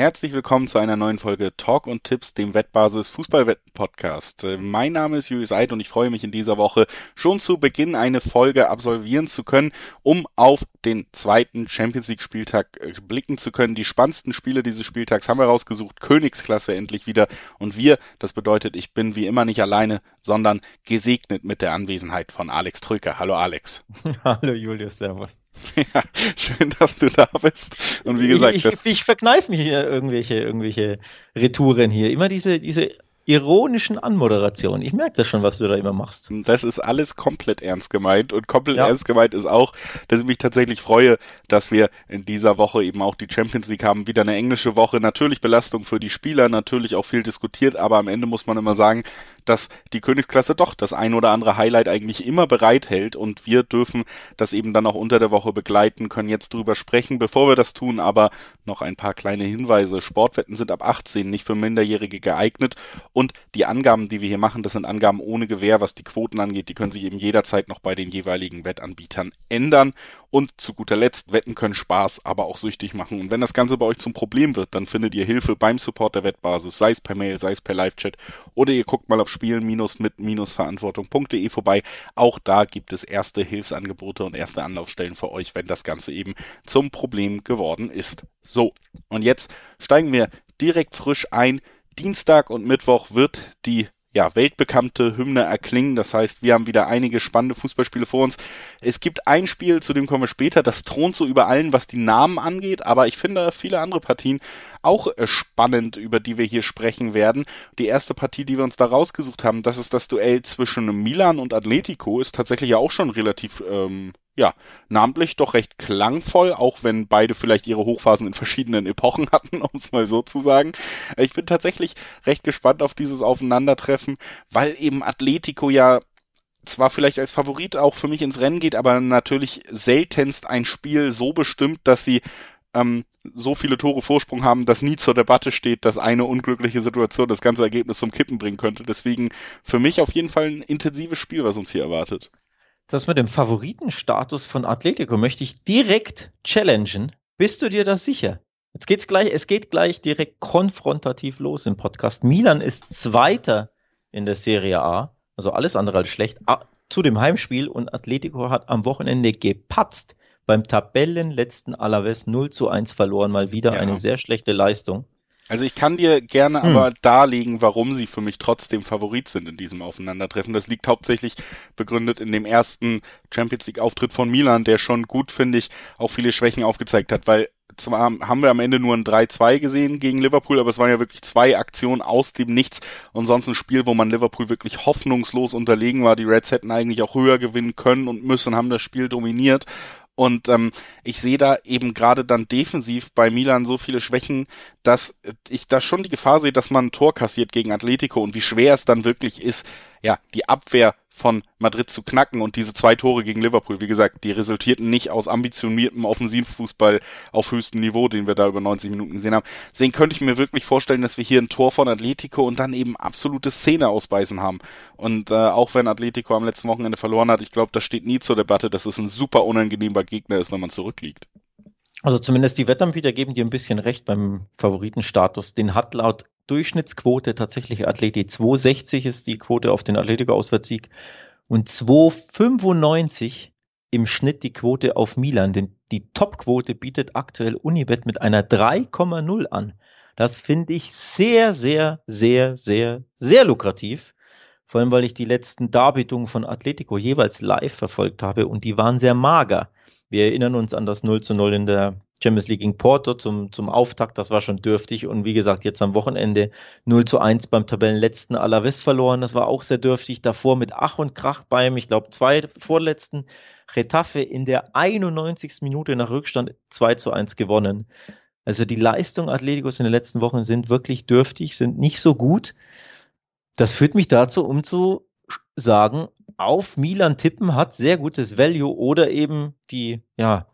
herzlich willkommen zu einer neuen Folge Talk und Tipps, dem Wettbasis Fußballwetten Podcast. Äh, mein Name ist Julius Eid und ich freue mich in dieser Woche schon zu Beginn eine Folge absolvieren zu können, um auf den zweiten Champions League Spieltag äh, blicken zu können. Die spannendsten Spiele dieses Spieltags haben wir rausgesucht. Königsklasse endlich wieder und wir, das bedeutet, ich bin wie immer nicht alleine, sondern gesegnet mit der Anwesenheit von Alex Trücker. Hallo Alex. Hallo Julius, servus. Ja, schön, dass du da bist. Und wie gesagt, ich, ich, ich verkneife mich hier irgendwelche, irgendwelche Retouren hier. Immer diese, diese ironischen Anmoderation. Ich merke das schon, was du da immer machst. Das ist alles komplett ernst gemeint und komplett ja. ernst gemeint ist auch, dass ich mich tatsächlich freue, dass wir in dieser Woche eben auch die Champions League haben. Wieder eine englische Woche. Natürlich Belastung für die Spieler, natürlich auch viel diskutiert, aber am Ende muss man immer sagen, dass die Königsklasse doch das ein oder andere Highlight eigentlich immer bereithält und wir dürfen das eben dann auch unter der Woche begleiten, können jetzt drüber sprechen. Bevor wir das tun, aber noch ein paar kleine Hinweise. Sportwetten sind ab 18 nicht für Minderjährige geeignet und die Angaben, die wir hier machen, das sind Angaben ohne Gewähr, was die Quoten angeht. Die können sich eben jederzeit noch bei den jeweiligen Wettanbietern ändern. Und zu guter Letzt, Wetten können Spaß, aber auch süchtig machen. Und wenn das Ganze bei euch zum Problem wird, dann findet ihr Hilfe beim Support der Wettbasis, sei es per Mail, sei es per Live-Chat oder ihr guckt mal auf spielen-mit-verantwortung.de vorbei. Auch da gibt es erste Hilfsangebote und erste Anlaufstellen für euch, wenn das Ganze eben zum Problem geworden ist. So, und jetzt steigen wir direkt frisch ein Dienstag und Mittwoch wird die ja, weltbekannte Hymne erklingen. Das heißt, wir haben wieder einige spannende Fußballspiele vor uns. Es gibt ein Spiel, zu dem kommen wir später, das thront so über allen, was die Namen angeht, aber ich finde viele andere Partien auch äh, spannend, über die wir hier sprechen werden. Die erste Partie, die wir uns da rausgesucht haben, das ist das Duell zwischen Milan und Atletico, ist tatsächlich ja auch schon relativ ähm, ja, namentlich doch recht klangvoll, auch wenn beide vielleicht ihre Hochphasen in verschiedenen Epochen hatten, um es mal so zu sagen. Ich bin tatsächlich recht gespannt auf dieses Aufeinandertreffen, weil eben Atletico ja zwar vielleicht als Favorit auch für mich ins Rennen geht, aber natürlich seltenst ein Spiel so bestimmt, dass sie ähm, so viele Tore Vorsprung haben, dass nie zur Debatte steht, dass eine unglückliche Situation das ganze Ergebnis zum Kippen bringen könnte. Deswegen für mich auf jeden Fall ein intensives Spiel, was uns hier erwartet das mit dem Favoritenstatus von Atletico möchte ich direkt challengen. Bist du dir da sicher? Jetzt geht's gleich, es geht gleich direkt konfrontativ los im Podcast. Milan ist Zweiter in der Serie A, also alles andere als schlecht, zu dem Heimspiel und Atletico hat am Wochenende gepatzt beim Tabellenletzten Alaves 0 zu 1 verloren, mal wieder ja. eine sehr schlechte Leistung. Also ich kann dir gerne hm. aber darlegen, warum sie für mich trotzdem Favorit sind in diesem Aufeinandertreffen. Das liegt hauptsächlich begründet in dem ersten Champions League Auftritt von Milan, der schon gut, finde ich, auch viele Schwächen aufgezeigt hat, weil zwar haben wir am Ende nur ein 3-2 gesehen gegen Liverpool, aber es waren ja wirklich zwei Aktionen aus dem Nichts und sonst ein Spiel, wo man Liverpool wirklich hoffnungslos unterlegen war. Die Reds hätten eigentlich auch höher gewinnen können und müssen, haben das Spiel dominiert und ähm, ich sehe da eben gerade dann defensiv bei Milan so viele Schwächen, dass ich da schon die Gefahr sehe, dass man ein Tor kassiert gegen Atletico und wie schwer es dann wirklich ist, ja, die Abwehr von Madrid zu knacken und diese zwei Tore gegen Liverpool, wie gesagt, die resultierten nicht aus ambitioniertem Offensivfußball auf höchstem Niveau, den wir da über 90 Minuten gesehen haben. Deswegen könnte ich mir wirklich vorstellen, dass wir hier ein Tor von Atletico und dann eben absolute Szene ausbeißen haben. Und äh, auch wenn Atletico am letzten Wochenende verloren hat, ich glaube, das steht nie zur Debatte, dass es ein super unangenehmer Gegner ist, wenn man zurückliegt. Also zumindest die Wettanbieter geben dir ein bisschen recht beim Favoritenstatus. Den hat laut Durchschnittsquote tatsächlich Athleti 260 ist die Quote auf den Atletico-Auswärtssieg und 295 im Schnitt die Quote auf Milan. Denn die Topquote bietet aktuell Unibet mit einer 3,0 an. Das finde ich sehr, sehr, sehr, sehr, sehr lukrativ. Vor allem, weil ich die letzten Darbietungen von Atletico jeweils live verfolgt habe und die waren sehr mager. Wir erinnern uns an das 0 zu 0 in der Champions League gegen Porto zum, zum Auftakt, das war schon dürftig. Und wie gesagt, jetzt am Wochenende 0 zu 1 beim Tabellenletzten Alaves verloren, das war auch sehr dürftig. Davor mit Ach und Krach beim, ich glaube, zwei vorletzten Retafe in der 91. Minute nach Rückstand 2 zu 1 gewonnen. Also die Leistungen Atleticos in den letzten Wochen sind wirklich dürftig, sind nicht so gut. Das führt mich dazu, um zu sagen, auf Milan tippen hat sehr gutes Value oder eben die ja,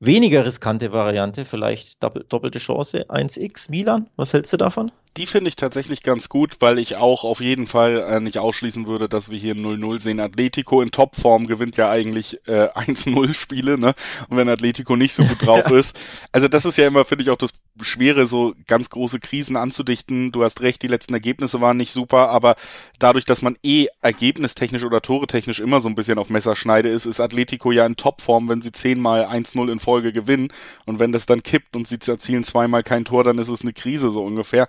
weniger riskante Variante, vielleicht doppelte Chance 1x Milan. Was hältst du davon? Die finde ich tatsächlich ganz gut, weil ich auch auf jeden Fall äh, nicht ausschließen würde, dass wir hier 0-0 sehen. Atletico in Topform gewinnt ja eigentlich äh, 1-0 Spiele, ne? Und wenn Atletico nicht so gut drauf ist. Also das ist ja immer, finde ich, auch das Schwere, so ganz große Krisen anzudichten. Du hast recht, die letzten Ergebnisse waren nicht super, aber dadurch, dass man eh ergebnistechnisch oder toretechnisch immer so ein bisschen auf Messerschneide ist, ist Atletico ja in Topform, wenn sie zehnmal 1-0 in Folge gewinnen. Und wenn das dann kippt und sie erzielen zweimal kein Tor, dann ist es eine Krise so ungefähr.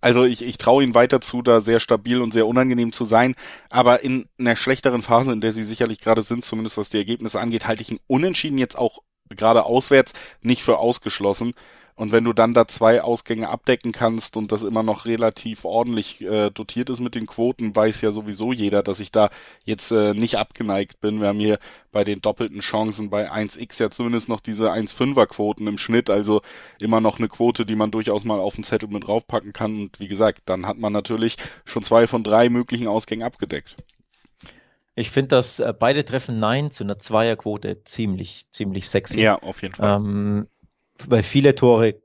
Also ich, ich traue ihnen weiter zu, da sehr stabil und sehr unangenehm zu sein. Aber in einer schlechteren Phase, in der sie sicherlich gerade sind, zumindest was die Ergebnisse angeht, halte ich ein Unentschieden jetzt auch gerade auswärts nicht für ausgeschlossen. Und wenn du dann da zwei Ausgänge abdecken kannst und das immer noch relativ ordentlich äh, dotiert ist mit den Quoten, weiß ja sowieso jeder, dass ich da jetzt äh, nicht abgeneigt bin. Wir haben hier bei den doppelten Chancen bei 1x ja zumindest noch diese 1,5er Quoten im Schnitt, also immer noch eine Quote, die man durchaus mal auf den Zettel mit draufpacken kann. Und wie gesagt, dann hat man natürlich schon zwei von drei möglichen Ausgängen abgedeckt. Ich finde, dass äh, beide Treffen Nein zu einer Zweierquote ziemlich, ziemlich sexy. Ja, auf jeden Fall. Ähm, weil viele Tore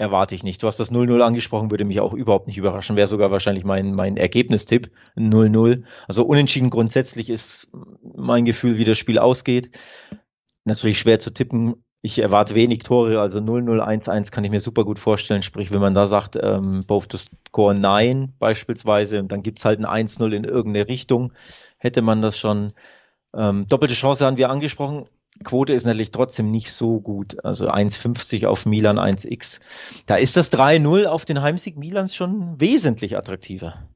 erwarte ich nicht. Du hast das 0-0 angesprochen, würde mich auch überhaupt nicht überraschen. Wäre sogar wahrscheinlich mein, mein Ergebnistipp. 0-0. Also unentschieden grundsätzlich ist mein Gefühl, wie das Spiel ausgeht. Natürlich schwer zu tippen. Ich erwarte wenig Tore, also 0-0, 1-1 kann ich mir super gut vorstellen. Sprich, wenn man da sagt, ähm, both to score 9 beispielsweise, und dann gibt's halt ein 1-0 in irgendeine Richtung, hätte man das schon. Ähm, doppelte Chance haben wir angesprochen. Quote ist natürlich trotzdem nicht so gut. Also 1,50 auf Milan 1x. Da ist das 3-0 auf den Heimsieg Milans schon wesentlich attraktiver.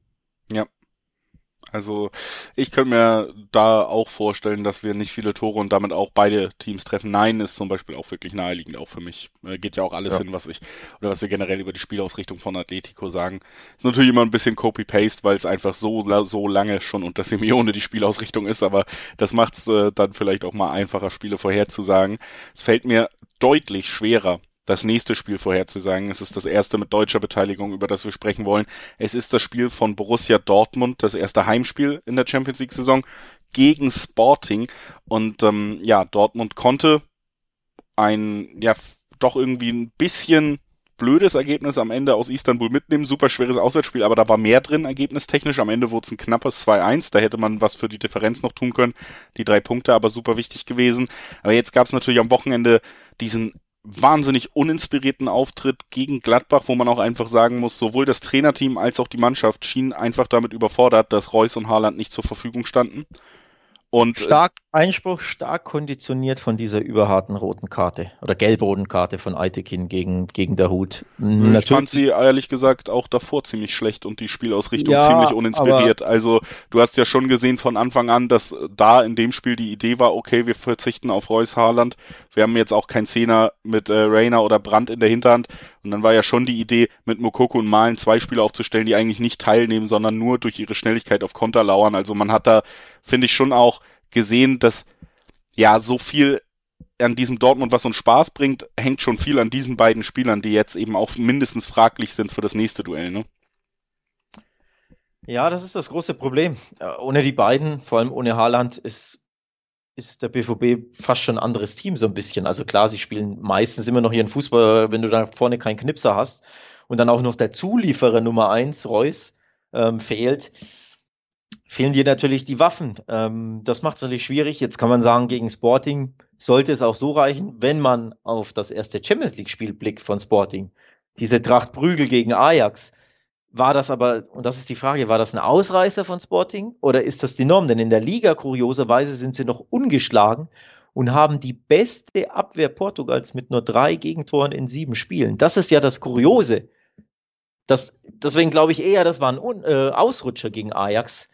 Also ich könnte mir da auch vorstellen, dass wir nicht viele Tore und damit auch beide Teams treffen. Nein ist zum Beispiel auch wirklich naheliegend, auch für mich. Äh, geht ja auch alles ja. hin, was ich oder was wir generell über die Spielausrichtung von Atletico sagen. Ist natürlich immer ein bisschen Copy-Paste, weil es einfach so, so lange schon unter Simeone die Spielausrichtung ist, aber das macht es äh, dann vielleicht auch mal einfacher, Spiele vorherzusagen. Es fällt mir deutlich schwerer, das nächste Spiel vorherzusagen. Es ist das erste mit deutscher Beteiligung, über das wir sprechen wollen. Es ist das Spiel von Borussia Dortmund, das erste Heimspiel in der Champions League Saison gegen Sporting. Und ähm, ja, Dortmund konnte ein, ja, doch irgendwie ein bisschen blödes Ergebnis am Ende aus Istanbul mitnehmen. Super schweres Auswärtsspiel, aber da war mehr drin, ergebnistechnisch. Am Ende wurde es ein knappes 2-1. Da hätte man was für die Differenz noch tun können. Die drei Punkte aber super wichtig gewesen. Aber jetzt gab es natürlich am Wochenende diesen wahnsinnig uninspirierten Auftritt gegen Gladbach, wo man auch einfach sagen muss, sowohl das Trainerteam als auch die Mannschaft schienen einfach damit überfordert, dass Reus und Haaland nicht zur Verfügung standen. Und äh, stark Einspruch, stark konditioniert von dieser überharten roten Karte oder gelb-roten Karte von Aitekin gegen, gegen der Hut. Ich Natürlich. fand sie ehrlich gesagt auch davor ziemlich schlecht und die Spielausrichtung ja, ziemlich uninspiriert. Also du hast ja schon gesehen von Anfang an, dass da in dem Spiel die Idee war, okay, wir verzichten auf Reus Haaland. Wir haben jetzt auch keinen Zehner mit äh, Rainer oder Brandt in der Hinterhand. Und dann war ja schon die Idee, mit Mokoko und Malen zwei Spieler aufzustellen, die eigentlich nicht teilnehmen, sondern nur durch ihre Schnelligkeit auf Konter lauern. Also man hat da, finde ich, schon auch gesehen, dass ja so viel an diesem Dortmund, was uns Spaß bringt, hängt schon viel an diesen beiden Spielern, die jetzt eben auch mindestens fraglich sind für das nächste Duell, ne? Ja, das ist das große Problem. Äh, ohne die beiden, vor allem ohne Haaland, ist, ist der BVB fast schon ein anderes Team so ein bisschen. Also klar, sie spielen meistens immer noch ihren Fußball, wenn du da vorne keinen Knipser hast und dann auch noch der Zulieferer Nummer eins, Reus, ähm, fehlt fehlen dir natürlich die Waffen. Ähm, das macht es natürlich schwierig. Jetzt kann man sagen, gegen Sporting sollte es auch so reichen, wenn man auf das erste Champions League-Spiel blickt von Sporting. Diese Tracht Prügel gegen Ajax. War das aber, und das ist die Frage, war das ein Ausreißer von Sporting oder ist das die Norm? Denn in der Liga, kurioserweise, sind sie noch ungeschlagen und haben die beste Abwehr Portugals mit nur drei Gegentoren in sieben Spielen. Das ist ja das Kuriose. Das, deswegen glaube ich eher, das war ein äh, Ausrutscher gegen Ajax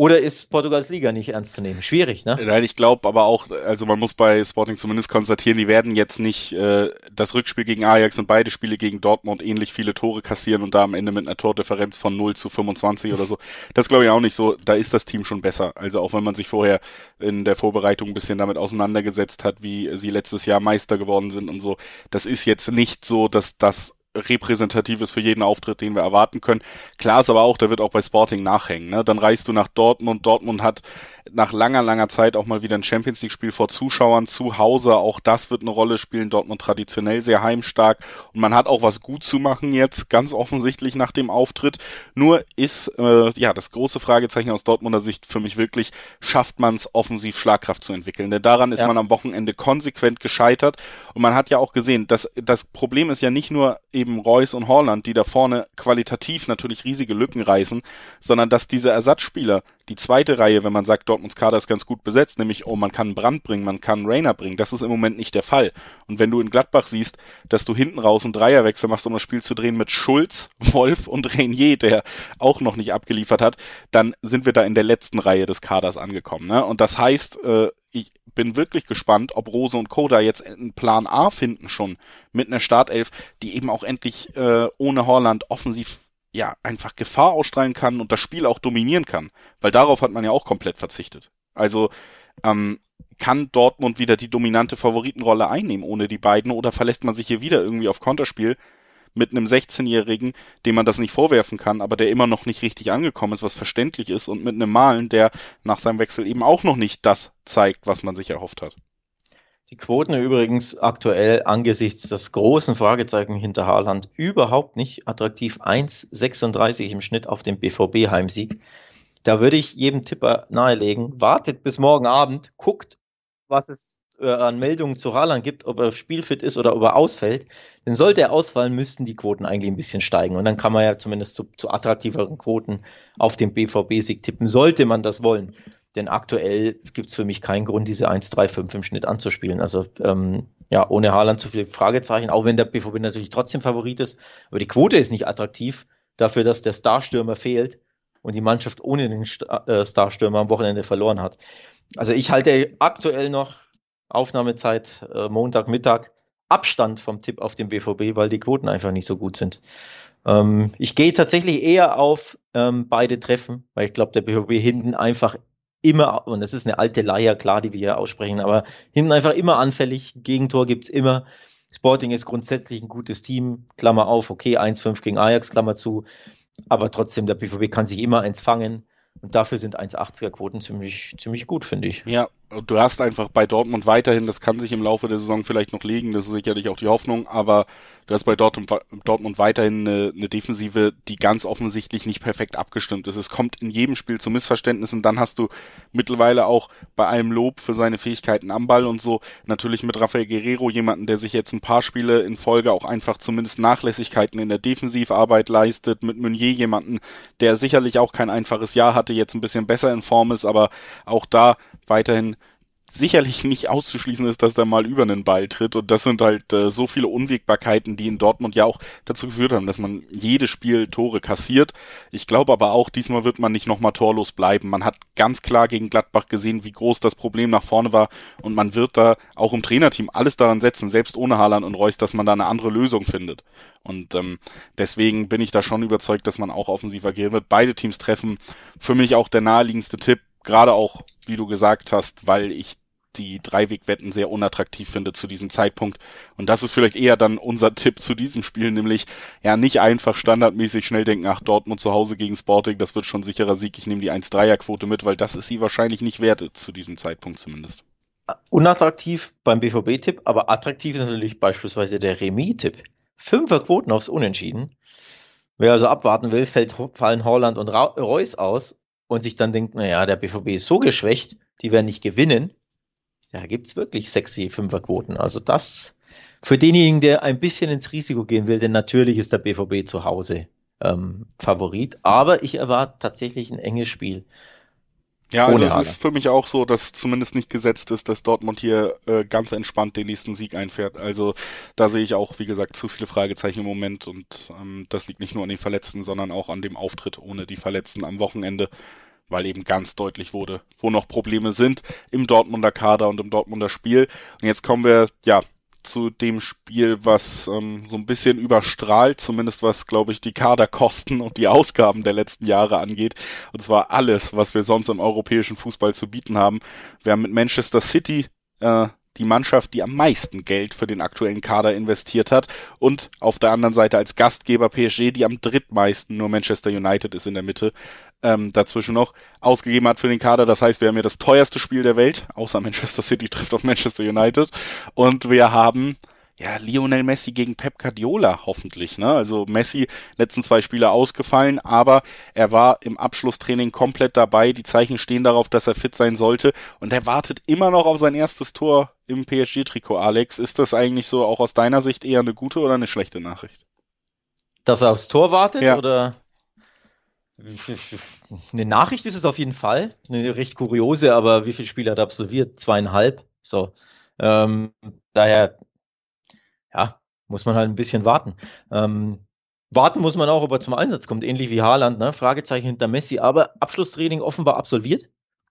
oder ist Portugals Liga nicht ernst zu nehmen? Schwierig, ne? Nein, ich glaube aber auch, also man muss bei Sporting zumindest konstatieren, die werden jetzt nicht äh, das Rückspiel gegen Ajax und beide Spiele gegen Dortmund ähnlich viele Tore kassieren und da am Ende mit einer Tordifferenz von 0 zu 25 oder so. Das glaube ich auch nicht so. Da ist das Team schon besser. Also auch wenn man sich vorher in der Vorbereitung ein bisschen damit auseinandergesetzt hat, wie sie letztes Jahr Meister geworden sind und so. Das ist jetzt nicht so, dass das repräsentativ ist für jeden Auftritt, den wir erwarten können. Klar ist aber auch, der wird auch bei Sporting nachhängen. Ne? Dann reist du nach Dortmund. Dortmund hat nach langer, langer Zeit auch mal wieder ein Champions League-Spiel vor Zuschauern zu Hause. Auch das wird eine Rolle spielen. Dortmund traditionell sehr heimstark. Und man hat auch was gut zu machen jetzt, ganz offensichtlich nach dem Auftritt. Nur ist, äh, ja, das große Fragezeichen aus Dortmunder Sicht für mich wirklich, schafft man es offensiv Schlagkraft zu entwickeln? Denn daran ist ja. man am Wochenende konsequent gescheitert. Und man hat ja auch gesehen, dass das Problem ist ja nicht nur eben Reus und Holland, die da vorne qualitativ natürlich riesige Lücken reißen, sondern dass diese Ersatzspieler, die zweite Reihe, wenn man sagt, Dortmunds Kader ist ganz gut besetzt, nämlich, oh, man kann Brand bringen, man kann Rainer bringen, das ist im Moment nicht der Fall. Und wenn du in Gladbach siehst, dass du hinten raus einen Dreierwechsel machst, um das Spiel zu drehen mit Schulz, Wolf und Renier, der auch noch nicht abgeliefert hat, dann sind wir da in der letzten Reihe des Kaders angekommen. Ne? Und das heißt, äh, ich bin wirklich gespannt, ob Rose und Koda jetzt einen Plan A finden schon mit einer Startelf, die eben auch endlich äh, ohne Holland offensiv ja einfach Gefahr ausstrahlen kann und das Spiel auch dominieren kann, weil darauf hat man ja auch komplett verzichtet. Also ähm, kann Dortmund wieder die dominante Favoritenrolle einnehmen ohne die beiden oder verlässt man sich hier wieder irgendwie auf Konterspiel mit einem 16-Jährigen, dem man das nicht vorwerfen kann, aber der immer noch nicht richtig angekommen ist, was verständlich ist und mit einem Malen, der nach seinem Wechsel eben auch noch nicht das zeigt, was man sich erhofft hat. Die Quoten übrigens aktuell angesichts des großen Fragezeichen hinter Haaland überhaupt nicht attraktiv. 1,36 im Schnitt auf den BVB-Heimsieg. Da würde ich jedem Tipper nahelegen, wartet bis morgen Abend, guckt, was es äh, an Meldungen zu Haaland gibt, ob er spielfit ist oder ob er ausfällt. Denn sollte er ausfallen, müssten die Quoten eigentlich ein bisschen steigen. Und dann kann man ja zumindest zu, zu attraktiveren Quoten auf den BVB-Sieg tippen, sollte man das wollen. Denn aktuell gibt es für mich keinen Grund, diese 1-3-5 im Schnitt anzuspielen. Also ähm, ja, ohne Haaland zu viele Fragezeichen, auch wenn der BVB natürlich trotzdem Favorit ist. Aber die Quote ist nicht attraktiv dafür, dass der Starstürmer fehlt und die Mannschaft ohne den äh, Starstürmer am Wochenende verloren hat. Also ich halte aktuell noch Aufnahmezeit äh, Montagmittag Abstand vom Tipp auf den BVB, weil die Quoten einfach nicht so gut sind. Ähm, ich gehe tatsächlich eher auf ähm, beide Treffen, weil ich glaube, der BVB hinten einfach immer, und das ist eine alte Leier, klar, die wir hier aussprechen, aber hinten einfach immer anfällig. Gegentor gibt's immer. Sporting ist grundsätzlich ein gutes Team, Klammer auf, okay, 1-5 gegen Ajax, Klammer zu, aber trotzdem, der BVB kann sich immer eins fangen. Und dafür sind 1,80er Quoten ziemlich, ziemlich gut, finde ich. Ja, du hast einfach bei Dortmund weiterhin, das kann sich im Laufe der Saison vielleicht noch legen, das ist sicherlich auch die Hoffnung, aber du hast bei Dortmund, weiterhin eine, eine Defensive, die ganz offensichtlich nicht perfekt abgestimmt ist. Es kommt in jedem Spiel zu Missverständnissen, dann hast du mittlerweile auch bei allem Lob für seine Fähigkeiten am Ball und so natürlich mit Rafael Guerrero jemanden, der sich jetzt ein paar Spiele in Folge auch einfach zumindest Nachlässigkeiten in der Defensivarbeit leistet, mit Meunier jemanden, der sicherlich auch kein einfaches Jahr hatte, jetzt ein bisschen besser in Form ist, aber auch da weiterhin sicherlich nicht auszuschließen ist, dass er mal über einen Ball tritt. Und das sind halt äh, so viele Unwägbarkeiten, die in Dortmund ja auch dazu geführt haben, dass man jedes Spiel Tore kassiert. Ich glaube aber auch, diesmal wird man nicht nochmal torlos bleiben. Man hat ganz klar gegen Gladbach gesehen, wie groß das Problem nach vorne war. Und man wird da auch im Trainerteam alles daran setzen, selbst ohne Haaland und Reus, dass man da eine andere Lösung findet. Und ähm, deswegen bin ich da schon überzeugt, dass man auch offensiv agieren wird. Beide Teams treffen. Für mich auch der naheliegendste Tipp gerade auch, wie du gesagt hast, weil ich die Dreiwegwetten sehr unattraktiv finde zu diesem Zeitpunkt. Und das ist vielleicht eher dann unser Tipp zu diesem Spiel, nämlich ja nicht einfach standardmäßig schnell denken, ach Dortmund zu Hause gegen Sporting, das wird schon sicherer Sieg, ich nehme die 1-3er-Quote mit, weil das ist sie wahrscheinlich nicht wert, zu diesem Zeitpunkt zumindest. Unattraktiv beim BVB-Tipp, aber attraktiv ist natürlich beispielsweise der Remis-Tipp. Fünfer Quoten aufs Unentschieden. Wer also abwarten will, fällt, fallen Holland und Reus aus und sich dann denkt, naja, der BVB ist so geschwächt, die werden nicht gewinnen, ja, gibt's wirklich sexy Fünferquoten. Also das für denjenigen, der ein bisschen ins Risiko gehen will, denn natürlich ist der BVB zu Hause ähm, Favorit, aber ich erwarte tatsächlich ein enges Spiel. Ja, also es ist für mich auch so, dass zumindest nicht gesetzt ist, dass Dortmund hier äh, ganz entspannt den nächsten Sieg einfährt. Also da sehe ich auch, wie gesagt, zu viele Fragezeichen im Moment und ähm, das liegt nicht nur an den Verletzten, sondern auch an dem Auftritt ohne die Verletzten am Wochenende, weil eben ganz deutlich wurde, wo noch Probleme sind im Dortmunder Kader und im Dortmunder Spiel. Und jetzt kommen wir, ja, zu dem Spiel, was ähm, so ein bisschen überstrahlt, zumindest was, glaube ich, die Kaderkosten und die Ausgaben der letzten Jahre angeht. Und zwar alles, was wir sonst im europäischen Fußball zu bieten haben. Wir haben mit Manchester City äh, die Mannschaft, die am meisten Geld für den aktuellen Kader investiert hat und auf der anderen Seite als Gastgeber PSG, die am drittmeisten, nur Manchester United ist in der Mitte, ähm, dazwischen noch, ausgegeben hat für den Kader. Das heißt, wir haben ja das teuerste Spiel der Welt, außer Manchester City trifft auf Manchester United und wir haben ja, Lionel Messi gegen Pep Guardiola hoffentlich. Ne? Also Messi letzten zwei Spiele ausgefallen, aber er war im Abschlusstraining komplett dabei. Die Zeichen stehen darauf, dass er fit sein sollte und er wartet immer noch auf sein erstes Tor im PSG-Trikot. Alex, ist das eigentlich so auch aus deiner Sicht eher eine gute oder eine schlechte Nachricht? Dass er aufs Tor wartet ja. oder? Eine Nachricht ist es auf jeden Fall. Eine recht kuriose, aber wie viele Spiele hat er absolviert? Zweieinhalb. So. Ähm, daher ja, muss man halt ein bisschen warten. Ähm, warten muss man auch, ob er zum Einsatz kommt, ähnlich wie Haaland, ne? Fragezeichen hinter Messi, aber Abschlusstraining offenbar absolviert.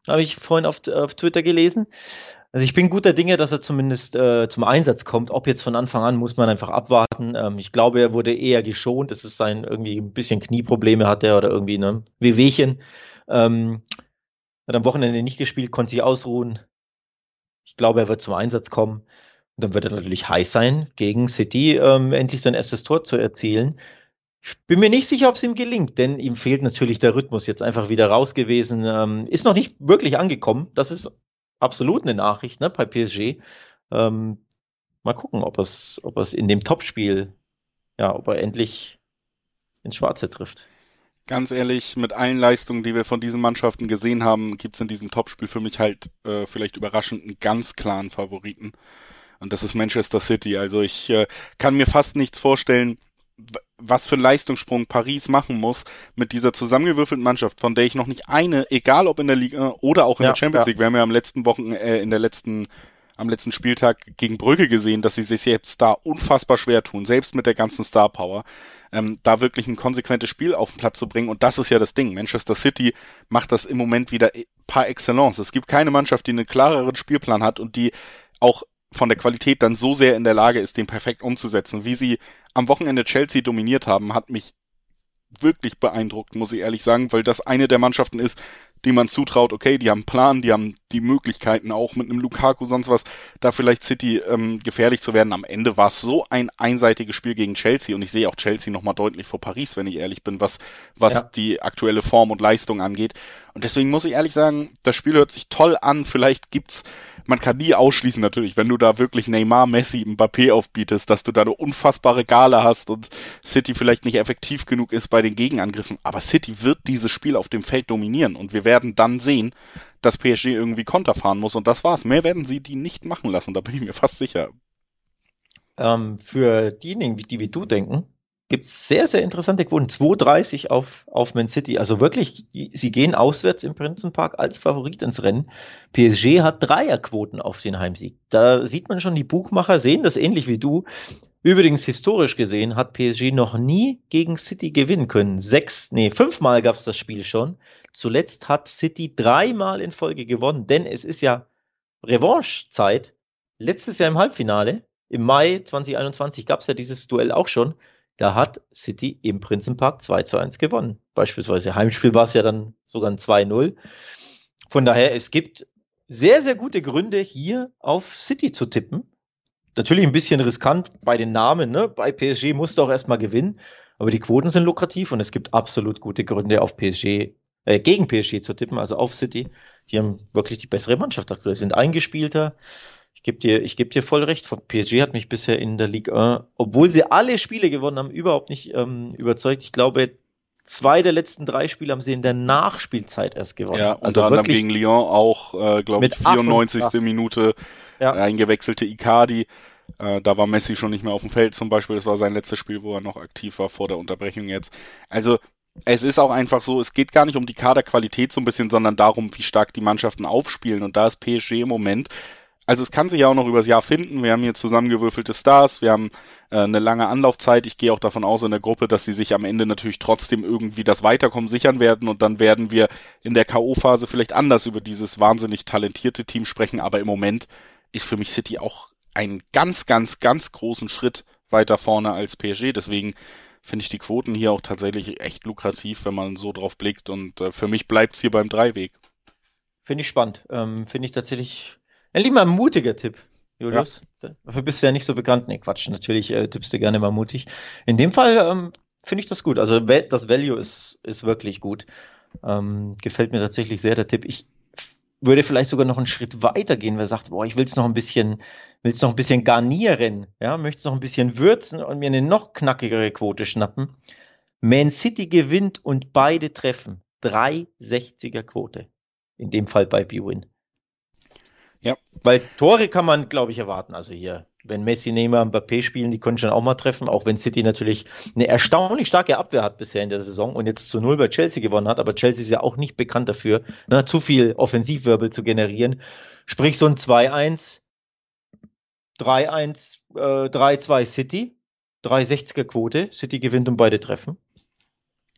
Habe ich vorhin auf, auf Twitter gelesen. Also ich bin guter Dinge, dass er zumindest äh, zum Einsatz kommt. Ob jetzt von Anfang an, muss man einfach abwarten. Ähm, ich glaube, er wurde eher geschont. Es ist sein irgendwie ein bisschen Knieprobleme hat er oder irgendwie ne Wehwehchen. Ähm, hat am Wochenende nicht gespielt, konnte sich ausruhen. Ich glaube, er wird zum Einsatz kommen dann wird er natürlich heiß sein, gegen City ähm, endlich sein erstes Tor zu erzielen. Ich bin mir nicht sicher, ob es ihm gelingt, denn ihm fehlt natürlich der Rhythmus jetzt einfach wieder raus gewesen. Ähm, ist noch nicht wirklich angekommen. Das ist absolut eine Nachricht ne, bei PSG. Ähm, mal gucken, ob es, ob es in dem Topspiel, ja, ob er endlich ins Schwarze trifft. Ganz ehrlich, mit allen Leistungen, die wir von diesen Mannschaften gesehen haben, gibt es in diesem Topspiel für mich halt äh, vielleicht überraschend einen ganz klaren Favoriten. Und das ist Manchester City. Also ich äh, kann mir fast nichts vorstellen, was für einen Leistungssprung Paris machen muss mit dieser zusammengewürfelten Mannschaft, von der ich noch nicht eine, egal ob in der Liga oder auch in ja, der Champions ja. League, wir haben ja am letzten Wochen, äh, in der letzten, am letzten Spieltag gegen Brügge gesehen, dass sie sich selbst da unfassbar schwer tun, selbst mit der ganzen Star Power, ähm, da wirklich ein konsequentes Spiel auf den Platz zu bringen. Und das ist ja das Ding. Manchester City macht das im Moment wieder par excellence. Es gibt keine Mannschaft, die einen klareren Spielplan hat und die auch von der Qualität dann so sehr in der Lage ist, den perfekt umzusetzen. Wie sie am Wochenende Chelsea dominiert haben, hat mich wirklich beeindruckt, muss ich ehrlich sagen, weil das eine der Mannschaften ist, die man zutraut, okay, die haben einen Plan, die haben die Möglichkeiten auch mit einem Lukaku, sonst was, da vielleicht City ähm, gefährlich zu werden. Am Ende war es so ein einseitiges Spiel gegen Chelsea und ich sehe auch Chelsea nochmal deutlich vor Paris, wenn ich ehrlich bin, was, was ja. die aktuelle Form und Leistung angeht. Und deswegen muss ich ehrlich sagen, das Spiel hört sich toll an, vielleicht gibt's man kann nie ausschließen natürlich, wenn du da wirklich Neymar, Messi, Mbappé aufbietest, dass du da eine unfassbare Gale hast und City vielleicht nicht effektiv genug ist bei den Gegenangriffen. Aber City wird dieses Spiel auf dem Feld dominieren und wir werden dann sehen, dass PSG irgendwie Konter fahren muss und das war's. Mehr werden sie die nicht machen lassen, da bin ich mir fast sicher. Ähm, für diejenigen, die wie du denken, gibt es sehr, sehr interessante Quoten. 2,30 auf, auf Man City. Also wirklich, sie gehen auswärts im Prinzenpark als Favorit ins Rennen. PSG hat Dreierquoten auf den Heimsieg. Da sieht man schon, die Buchmacher sehen das ähnlich wie du. Übrigens, historisch gesehen hat PSG noch nie gegen City gewinnen können. Sechs, nee, fünfmal gab es das Spiel schon. Zuletzt hat City dreimal in Folge gewonnen, denn es ist ja Revanche-Zeit. Letztes Jahr im Halbfinale, im Mai 2021 gab es ja dieses Duell auch schon. Da hat City im Prinzenpark 2 zu 1 gewonnen. Beispielsweise Heimspiel war es ja dann sogar ein 2-0. Von daher, es gibt sehr, sehr gute Gründe, hier auf City zu tippen. Natürlich ein bisschen riskant bei den Namen. Ne? Bei PSG musst du auch erstmal gewinnen. Aber die Quoten sind lukrativ und es gibt absolut gute Gründe, auf PSG, äh, gegen PSG zu tippen, also auf City. Die haben wirklich die bessere Mannschaft aktuell, sind eingespielter. Ich gebe dir, ich gebe dir voll recht. PSG hat mich bisher in der Ligue 1, obwohl sie alle Spiele gewonnen haben, überhaupt nicht ähm, überzeugt. Ich glaube, zwei der letzten drei Spiele haben sie in der Nachspielzeit erst gewonnen. Ja, also unter anderem gegen Lyon auch, äh, glaube ich, 94. Minute ja. eingewechselte Icardi. Äh, da war Messi schon nicht mehr auf dem Feld zum Beispiel. Das war sein letztes Spiel, wo er noch aktiv war vor der Unterbrechung jetzt. Also es ist auch einfach so, es geht gar nicht um die Kaderqualität so ein bisschen, sondern darum, wie stark die Mannschaften aufspielen. Und da ist PSG im Moment also es kann sich ja auch noch übers Jahr finden. Wir haben hier zusammengewürfelte Stars, wir haben äh, eine lange Anlaufzeit. Ich gehe auch davon aus in der Gruppe, dass sie sich am Ende natürlich trotzdem irgendwie das Weiterkommen sichern werden und dann werden wir in der K.O.-Phase vielleicht anders über dieses wahnsinnig talentierte Team sprechen. Aber im Moment ist für mich City auch einen ganz, ganz, ganz großen Schritt weiter vorne als PSG. Deswegen finde ich die Quoten hier auch tatsächlich echt lukrativ, wenn man so drauf blickt. Und äh, für mich bleibt's hier beim Dreiweg. Finde ich spannend. Ähm, finde ich tatsächlich Endlich mal ein mutiger Tipp. Julius. Ja. Dafür bist du ja nicht so bekannt. Nee, Quatsch, natürlich äh, tippst du gerne mal mutig. In dem Fall ähm, finde ich das gut. Also das Value ist, ist wirklich gut. Ähm, gefällt mir tatsächlich sehr der Tipp. Ich würde vielleicht sogar noch einen Schritt weiter gehen, wer sagt, boah, ich will es noch ein bisschen, will es noch ein bisschen garnieren, ja, möchte es noch ein bisschen würzen und mir eine noch knackigere Quote schnappen. Man City gewinnt und beide treffen. 360er Quote. In dem Fall bei B-Win. Ja. Weil Tore kann man, glaube ich, erwarten. Also hier, wenn Messi, Neymar, Mbappé spielen, die können schon auch mal treffen, auch wenn City natürlich eine erstaunlich starke Abwehr hat bisher in der Saison und jetzt zu Null bei Chelsea gewonnen hat. Aber Chelsea ist ja auch nicht bekannt dafür, ne, zu viel Offensivwirbel zu generieren. Sprich so ein 2-1, 3-1, äh, 3-2 City, 360er Quote. City gewinnt und beide treffen.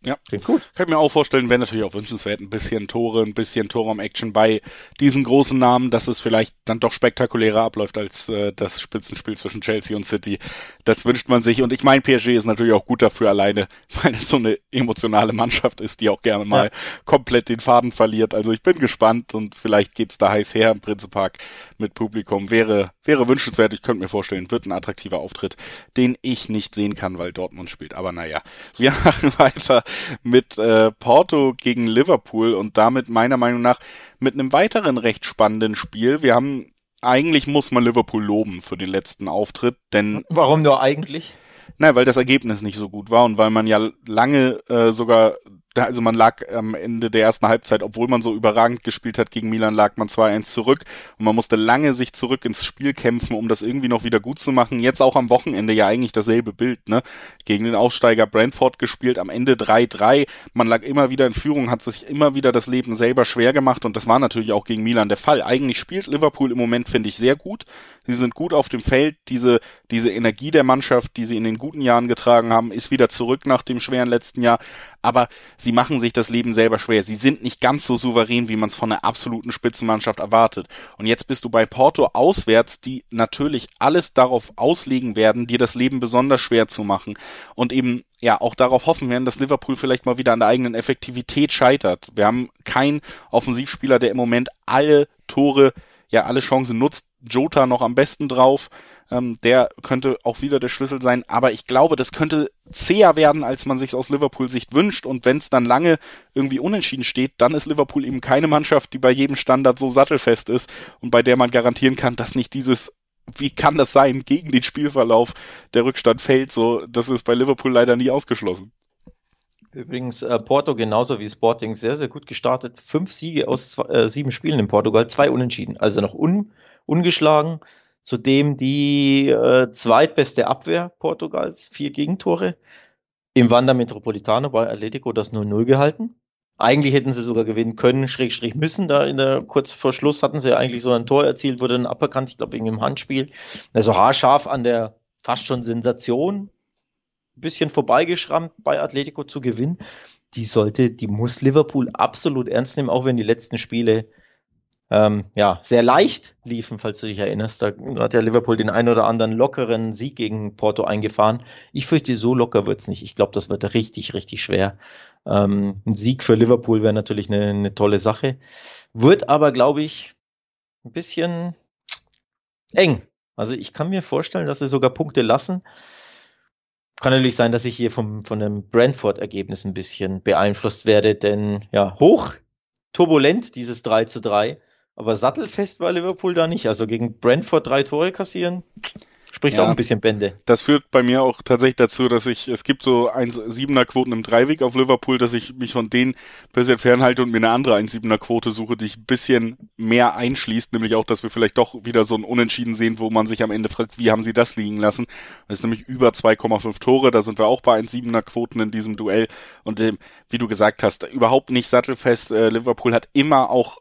Ja, klingt gut. Kann ich mir auch vorstellen, wäre natürlich auch wünschenswert, ein bisschen Tore, ein bisschen Tore-um-Action bei diesen großen Namen, dass es vielleicht dann doch spektakulärer abläuft als äh, das Spitzenspiel zwischen Chelsea und City. Das wünscht man sich. Und ich meine, PSG ist natürlich auch gut dafür alleine, weil es so eine emotionale Mannschaft ist, die auch gerne mal ja. komplett den Faden verliert. Also ich bin gespannt und vielleicht geht's da heiß her im Prinzepark mit Publikum. Wäre, wäre wünschenswert. Ich könnte mir vorstellen, wird ein attraktiver Auftritt, den ich nicht sehen kann, weil Dortmund spielt. Aber naja, wir machen weiter mit äh, Porto gegen Liverpool und damit meiner Meinung nach mit einem weiteren recht spannenden Spiel. Wir haben eigentlich muss man Liverpool loben für den letzten Auftritt, denn warum nur eigentlich? Nein, weil das Ergebnis nicht so gut war und weil man ja lange äh, sogar also man lag am Ende der ersten Halbzeit, obwohl man so überragend gespielt hat gegen Milan, lag man 2-1 zurück und man musste lange sich zurück ins Spiel kämpfen, um das irgendwie noch wieder gut zu machen. Jetzt auch am Wochenende ja eigentlich dasselbe Bild, ne? Gegen den Aufsteiger Brentford gespielt, am Ende 3-3. Man lag immer wieder in Führung, hat sich immer wieder das Leben selber schwer gemacht und das war natürlich auch gegen Milan der Fall. Eigentlich spielt Liverpool im Moment, finde ich, sehr gut. Sie sind gut auf dem Feld. Diese, diese Energie der Mannschaft, die sie in den guten Jahren getragen haben, ist wieder zurück nach dem schweren letzten Jahr. Aber sie machen sich das Leben selber schwer. Sie sind nicht ganz so souverän, wie man es von einer absoluten Spitzenmannschaft erwartet. Und jetzt bist du bei Porto auswärts, die natürlich alles darauf auslegen werden, dir das Leben besonders schwer zu machen. Und eben ja auch darauf hoffen werden, dass Liverpool vielleicht mal wieder an der eigenen Effektivität scheitert. Wir haben keinen Offensivspieler, der im Moment alle Tore, ja alle Chancen nutzt. Jota noch am besten drauf. Ähm, der könnte auch wieder der Schlüssel sein. Aber ich glaube, das könnte zäher werden, als man sich aus Liverpool-Sicht wünscht. Und wenn es dann lange irgendwie unentschieden steht, dann ist Liverpool eben keine Mannschaft, die bei jedem Standard so sattelfest ist und bei der man garantieren kann, dass nicht dieses wie kann das sein, gegen den Spielverlauf der Rückstand fällt, so, das ist bei Liverpool leider nie ausgeschlossen. Übrigens, äh, Porto genauso wie Sporting sehr, sehr gut gestartet. Fünf Siege aus zwei, äh, sieben Spielen in Portugal, zwei Unentschieden. Also noch un, ungeschlagen. Zudem die äh, zweitbeste Abwehr Portugals, vier Gegentore. Im Wander Metropolitano bei Atletico das 0-0 gehalten. Eigentlich hätten sie sogar gewinnen können, Schrägstrich müssen. Da in der kurz vor Schluss hatten sie eigentlich so ein Tor erzielt, wurde dann aberkannt, ich glaube wegen dem Handspiel. Also haarscharf an der fast schon Sensation. Ein bisschen vorbeigeschrammt bei Atletico zu gewinnen. Die sollte, die muss Liverpool absolut ernst nehmen, auch wenn die letzten Spiele ähm, ja, sehr leicht liefen, falls du dich erinnerst. Da hat ja Liverpool den ein oder anderen lockeren Sieg gegen Porto eingefahren. Ich fürchte, so locker wird's nicht. Ich glaube, das wird richtig, richtig schwer. Ähm, ein Sieg für Liverpool wäre natürlich eine, eine tolle Sache. Wird aber, glaube ich, ein bisschen eng. Also ich kann mir vorstellen, dass sie sogar Punkte lassen. Kann natürlich sein, dass ich hier vom, von einem Brentford-Ergebnis ein bisschen beeinflusst werde, denn ja, hoch turbulent dieses 3 zu 3 aber sattelfest war Liverpool da nicht. Also gegen Brentford drei Tore kassieren, spricht ja, auch ein bisschen Bände. Das führt bei mir auch tatsächlich dazu, dass ich, es gibt so 1,7er Quoten im Dreiweg auf Liverpool, dass ich mich von denen ein bisschen fernhalte und mir eine andere 1,7er Quote suche, die ich ein bisschen mehr einschließt, nämlich auch, dass wir vielleicht doch wieder so ein Unentschieden sehen, wo man sich am Ende fragt, wie haben sie das liegen lassen? Das ist nämlich über 2,5 Tore, da sind wir auch bei 1,7er Quoten in diesem Duell und äh, wie du gesagt hast, überhaupt nicht sattelfest. Äh, Liverpool hat immer auch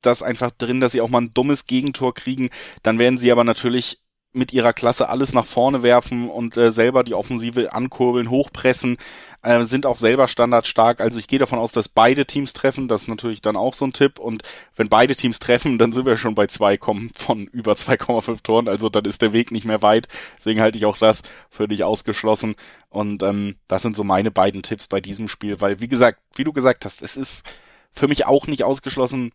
das einfach drin, dass sie auch mal ein dummes Gegentor kriegen. Dann werden sie aber natürlich mit ihrer Klasse alles nach vorne werfen und äh, selber die Offensive ankurbeln, hochpressen, äh, sind auch selber standardstark. Also ich gehe davon aus, dass beide Teams treffen. Das ist natürlich dann auch so ein Tipp. Und wenn beide Teams treffen, dann sind wir schon bei zwei kommen von über 2,5 Toren. Also dann ist der Weg nicht mehr weit. Deswegen halte ich auch das für dich ausgeschlossen. Und ähm, das sind so meine beiden Tipps bei diesem Spiel. Weil, wie gesagt, wie du gesagt hast, es ist für mich auch nicht ausgeschlossen,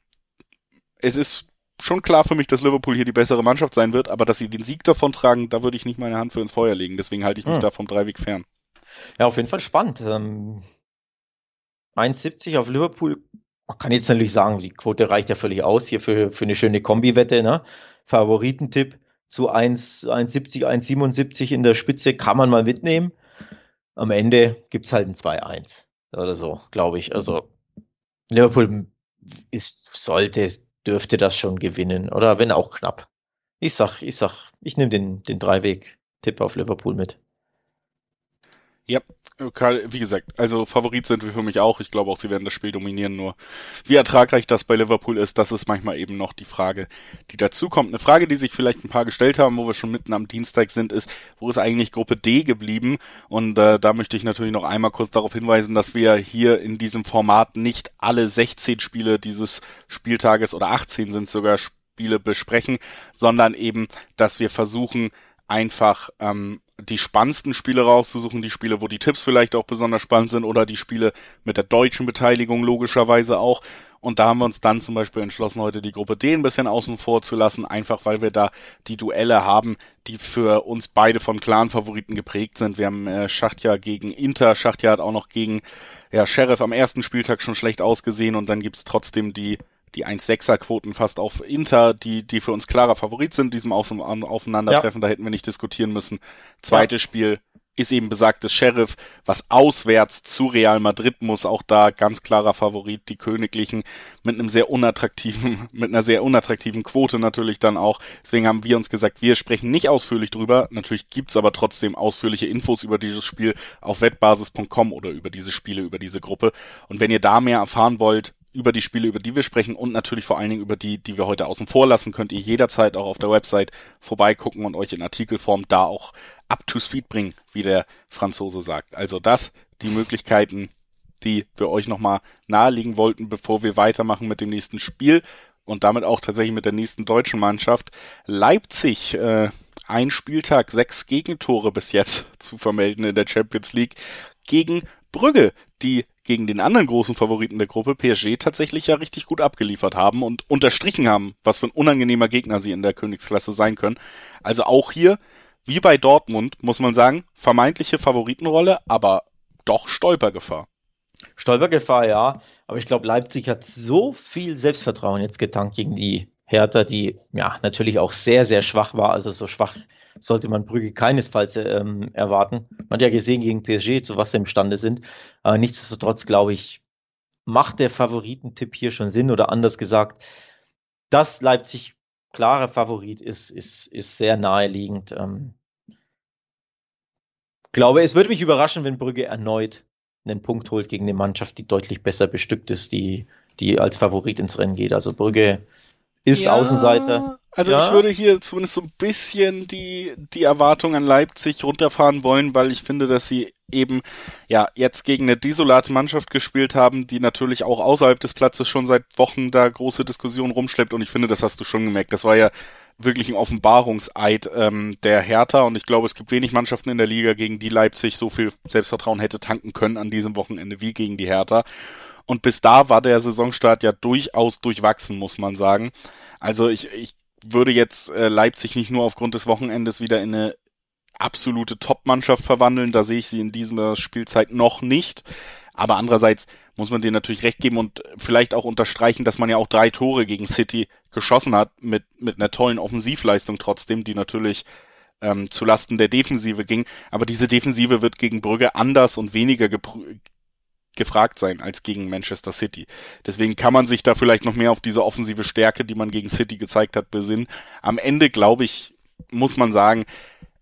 es ist schon klar für mich, dass Liverpool hier die bessere Mannschaft sein wird, aber dass sie den Sieg davon tragen, da würde ich nicht meine Hand für ins Feuer legen. Deswegen halte ich mich hm. da vom Dreiweg fern. Ja, auf jeden Fall spannend. Ähm, 1,70 auf Liverpool. Man kann jetzt natürlich sagen, die Quote reicht ja völlig aus hier für, für eine schöne Kombi-Wette. Ne? Favoritentipp zu 1,70, 1,77 in der Spitze kann man mal mitnehmen. Am Ende gibt es halt ein 2-1 oder so, glaube ich. Also Liverpool ist, sollte, dürfte das schon gewinnen oder wenn auch knapp. Ich sag, ich sag, ich nehme den, den Dreiweg-Tipp auf Liverpool mit. Ja, wie gesagt, also Favorit sind wir für mich auch. Ich glaube auch, sie werden das Spiel dominieren. Nur wie ertragreich das bei Liverpool ist, das ist manchmal eben noch die Frage, die dazukommt. Eine Frage, die sich vielleicht ein paar gestellt haben, wo wir schon mitten am Dienstag sind, ist, wo ist eigentlich Gruppe D geblieben? Und äh, da möchte ich natürlich noch einmal kurz darauf hinweisen, dass wir hier in diesem Format nicht alle 16 Spiele dieses Spieltages oder 18 sind sogar Spiele besprechen, sondern eben, dass wir versuchen, einfach ähm, die spannendsten Spiele rauszusuchen, die Spiele, wo die Tipps vielleicht auch besonders spannend sind oder die Spiele mit der deutschen Beteiligung logischerweise auch. Und da haben wir uns dann zum Beispiel entschlossen, heute die Gruppe D ein bisschen außen vor zu lassen, einfach weil wir da die Duelle haben, die für uns beide von klaren Favoriten geprägt sind. Wir haben äh, Schachtja gegen Inter, Schachtja hat auch noch gegen ja, Sheriff am ersten Spieltag schon schlecht ausgesehen und dann gibt's trotzdem die die 1,6er Quoten fast auf Inter, die, die für uns klarer Favorit sind, diesem Aufeinandertreffen, ja. da hätten wir nicht diskutieren müssen. Zweites ja. Spiel ist eben besagtes Sheriff, was auswärts zu Real Madrid muss, auch da ganz klarer Favorit, die Königlichen mit einem sehr unattraktiven, mit einer sehr unattraktiven Quote natürlich dann auch. Deswegen haben wir uns gesagt, wir sprechen nicht ausführlich drüber. Natürlich gibt's aber trotzdem ausführliche Infos über dieses Spiel auf wettbasis.com oder über diese Spiele, über diese Gruppe. Und wenn ihr da mehr erfahren wollt, über die Spiele, über die wir sprechen und natürlich vor allen Dingen über die, die wir heute außen vor lassen, könnt ihr jederzeit auch auf der Website vorbeigucken und euch in Artikelform da auch up to speed bringen, wie der Franzose sagt. Also das, die Möglichkeiten, die wir euch nochmal nahelegen wollten, bevor wir weitermachen mit dem nächsten Spiel und damit auch tatsächlich mit der nächsten deutschen Mannschaft. Leipzig, äh, ein Spieltag, sechs Gegentore bis jetzt zu vermelden in der Champions League gegen Brügge, die gegen den anderen großen Favoriten der Gruppe, PSG, tatsächlich ja richtig gut abgeliefert haben und unterstrichen haben, was für ein unangenehmer Gegner sie in der Königsklasse sein können. Also auch hier, wie bei Dortmund, muss man sagen, vermeintliche Favoritenrolle, aber doch Stolpergefahr. Stolpergefahr, ja. Aber ich glaube, Leipzig hat so viel Selbstvertrauen jetzt getankt gegen die Hertha, die ja natürlich auch sehr, sehr schwach war. Also so schwach sollte man Brügge keinesfalls ähm, erwarten. Man hat ja gesehen gegen PSG, zu was sie imstande sind. Aber nichtsdestotrotz, glaube ich, macht der Favoritentipp hier schon Sinn oder anders gesagt, dass Leipzig klarer Favorit ist, ist, ist sehr naheliegend. Ähm, glaube, es würde mich überraschen, wenn Brügge erneut einen Punkt holt gegen eine Mannschaft, die deutlich besser bestückt ist, die, die als Favorit ins Rennen geht. Also Brügge ist ja, Außenseiter. Also ja. ich würde hier zumindest so ein bisschen die, die Erwartung an Leipzig runterfahren wollen, weil ich finde, dass sie eben ja jetzt gegen eine desolate Mannschaft gespielt haben, die natürlich auch außerhalb des Platzes schon seit Wochen da große Diskussionen rumschleppt und ich finde, das hast du schon gemerkt. Das war ja wirklich ein Offenbarungseid ähm, der Hertha und ich glaube, es gibt wenig Mannschaften in der Liga, gegen die Leipzig so viel Selbstvertrauen hätte tanken können an diesem Wochenende wie gegen die Hertha. Und bis da war der Saisonstart ja durchaus durchwachsen, muss man sagen. Also ich, ich würde jetzt äh, Leipzig nicht nur aufgrund des Wochenendes wieder in eine absolute Top-Mannschaft verwandeln. Da sehe ich sie in dieser Spielzeit noch nicht. Aber andererseits muss man denen natürlich recht geben und vielleicht auch unterstreichen, dass man ja auch drei Tore gegen City geschossen hat mit, mit einer tollen Offensivleistung trotzdem, die natürlich ähm, zulasten der Defensive ging. Aber diese Defensive wird gegen Brügge anders und weniger gefragt sein als gegen Manchester City. Deswegen kann man sich da vielleicht noch mehr auf diese offensive Stärke, die man gegen City gezeigt hat, besinnen. Am Ende, glaube ich, muss man sagen,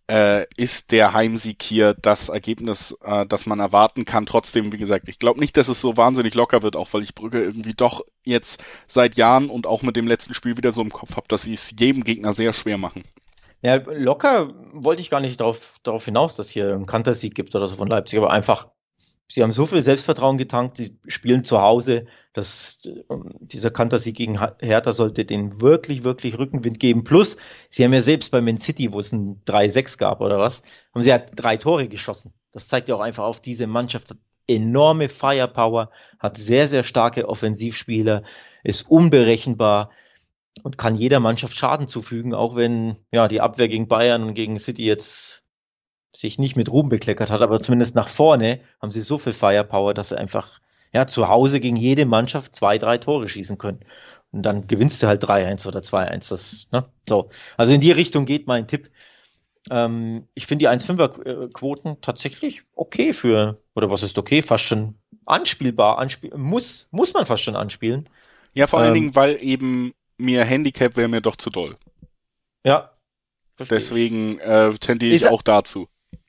äh, ist der Heimsieg hier das Ergebnis, äh, das man erwarten kann. Trotzdem, wie gesagt, ich glaube nicht, dass es so wahnsinnig locker wird, auch weil ich Brügge irgendwie doch jetzt seit Jahren und auch mit dem letzten Spiel wieder so im Kopf habe, dass sie es jedem Gegner sehr schwer machen. Ja, locker wollte ich gar nicht darauf, darauf hinaus, dass hier ein Kantersieg gibt oder so von Leipzig, aber einfach sie haben so viel Selbstvertrauen getankt, sie spielen zu Hause, dass ähm, dieser Kantersieg gegen Hertha sollte den wirklich, wirklich Rückenwind geben. Plus, sie haben ja selbst bei Man City, wo es ein 3-6 gab oder was, haben sie ja drei Tore geschossen. Das zeigt ja auch einfach auf, diese Mannschaft hat enorme Firepower, hat sehr, sehr starke Offensivspieler, ist unberechenbar. und kann jeder Mannschaft Schaden zufügen, auch wenn ja die Abwehr gegen Bayern und gegen City jetzt sich nicht mit Ruhm bekleckert hat, aber zumindest nach vorne haben sie so viel Firepower, dass sie einfach ja zu Hause gegen jede Mannschaft zwei, drei Tore schießen können. Und dann gewinnst du halt 3-1 oder 2-1. Das, ne? So. Also in die Richtung geht mein Tipp. Ähm, ich finde die 1-5er-Quoten tatsächlich okay für, oder was ist okay, fast schon anspielbar, anspiel muss, muss man fast schon anspielen. Ja, vor allen ähm, Dingen, weil eben mir Handicap wäre mir doch zu doll. Ja. Deswegen äh, tendiere ich auch dazu.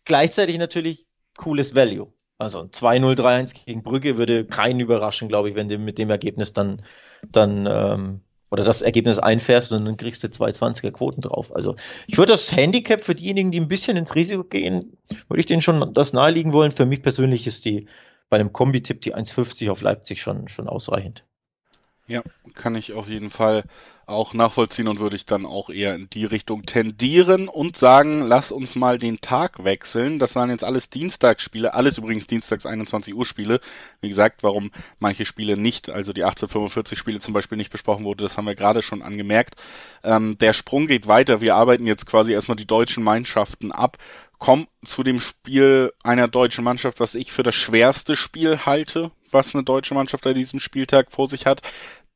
Gleichzeitig natürlich cooles Value. Also 2-0, 3-1 gegen Brügge würde keinen überraschen, glaube ich, wenn du mit dem Ergebnis dann, dann ähm, oder das Ergebnis einfährst und dann kriegst du 220er Quoten drauf. Also ich würde das Handicap für diejenigen, die ein bisschen ins Risiko gehen, würde ich denen schon das naheliegen wollen. Für mich persönlich ist die bei einem Kombi-Tipp die 1,50 auf Leipzig schon, schon ausreichend. Ja, kann ich auf jeden Fall auch nachvollziehen und würde ich dann auch eher in die Richtung tendieren und sagen, lass uns mal den Tag wechseln. Das waren jetzt alles Dienstagsspiele, alles übrigens Dienstags 21 Uhr Spiele. Wie gesagt, warum manche Spiele nicht, also die 1845 Spiele zum Beispiel nicht besprochen wurde, das haben wir gerade schon angemerkt. Ähm, der Sprung geht weiter. Wir arbeiten jetzt quasi erstmal die deutschen Mannschaften ab kommen zu dem Spiel einer deutschen Mannschaft, was ich für das schwerste Spiel halte, was eine deutsche Mannschaft an diesem Spieltag vor sich hat.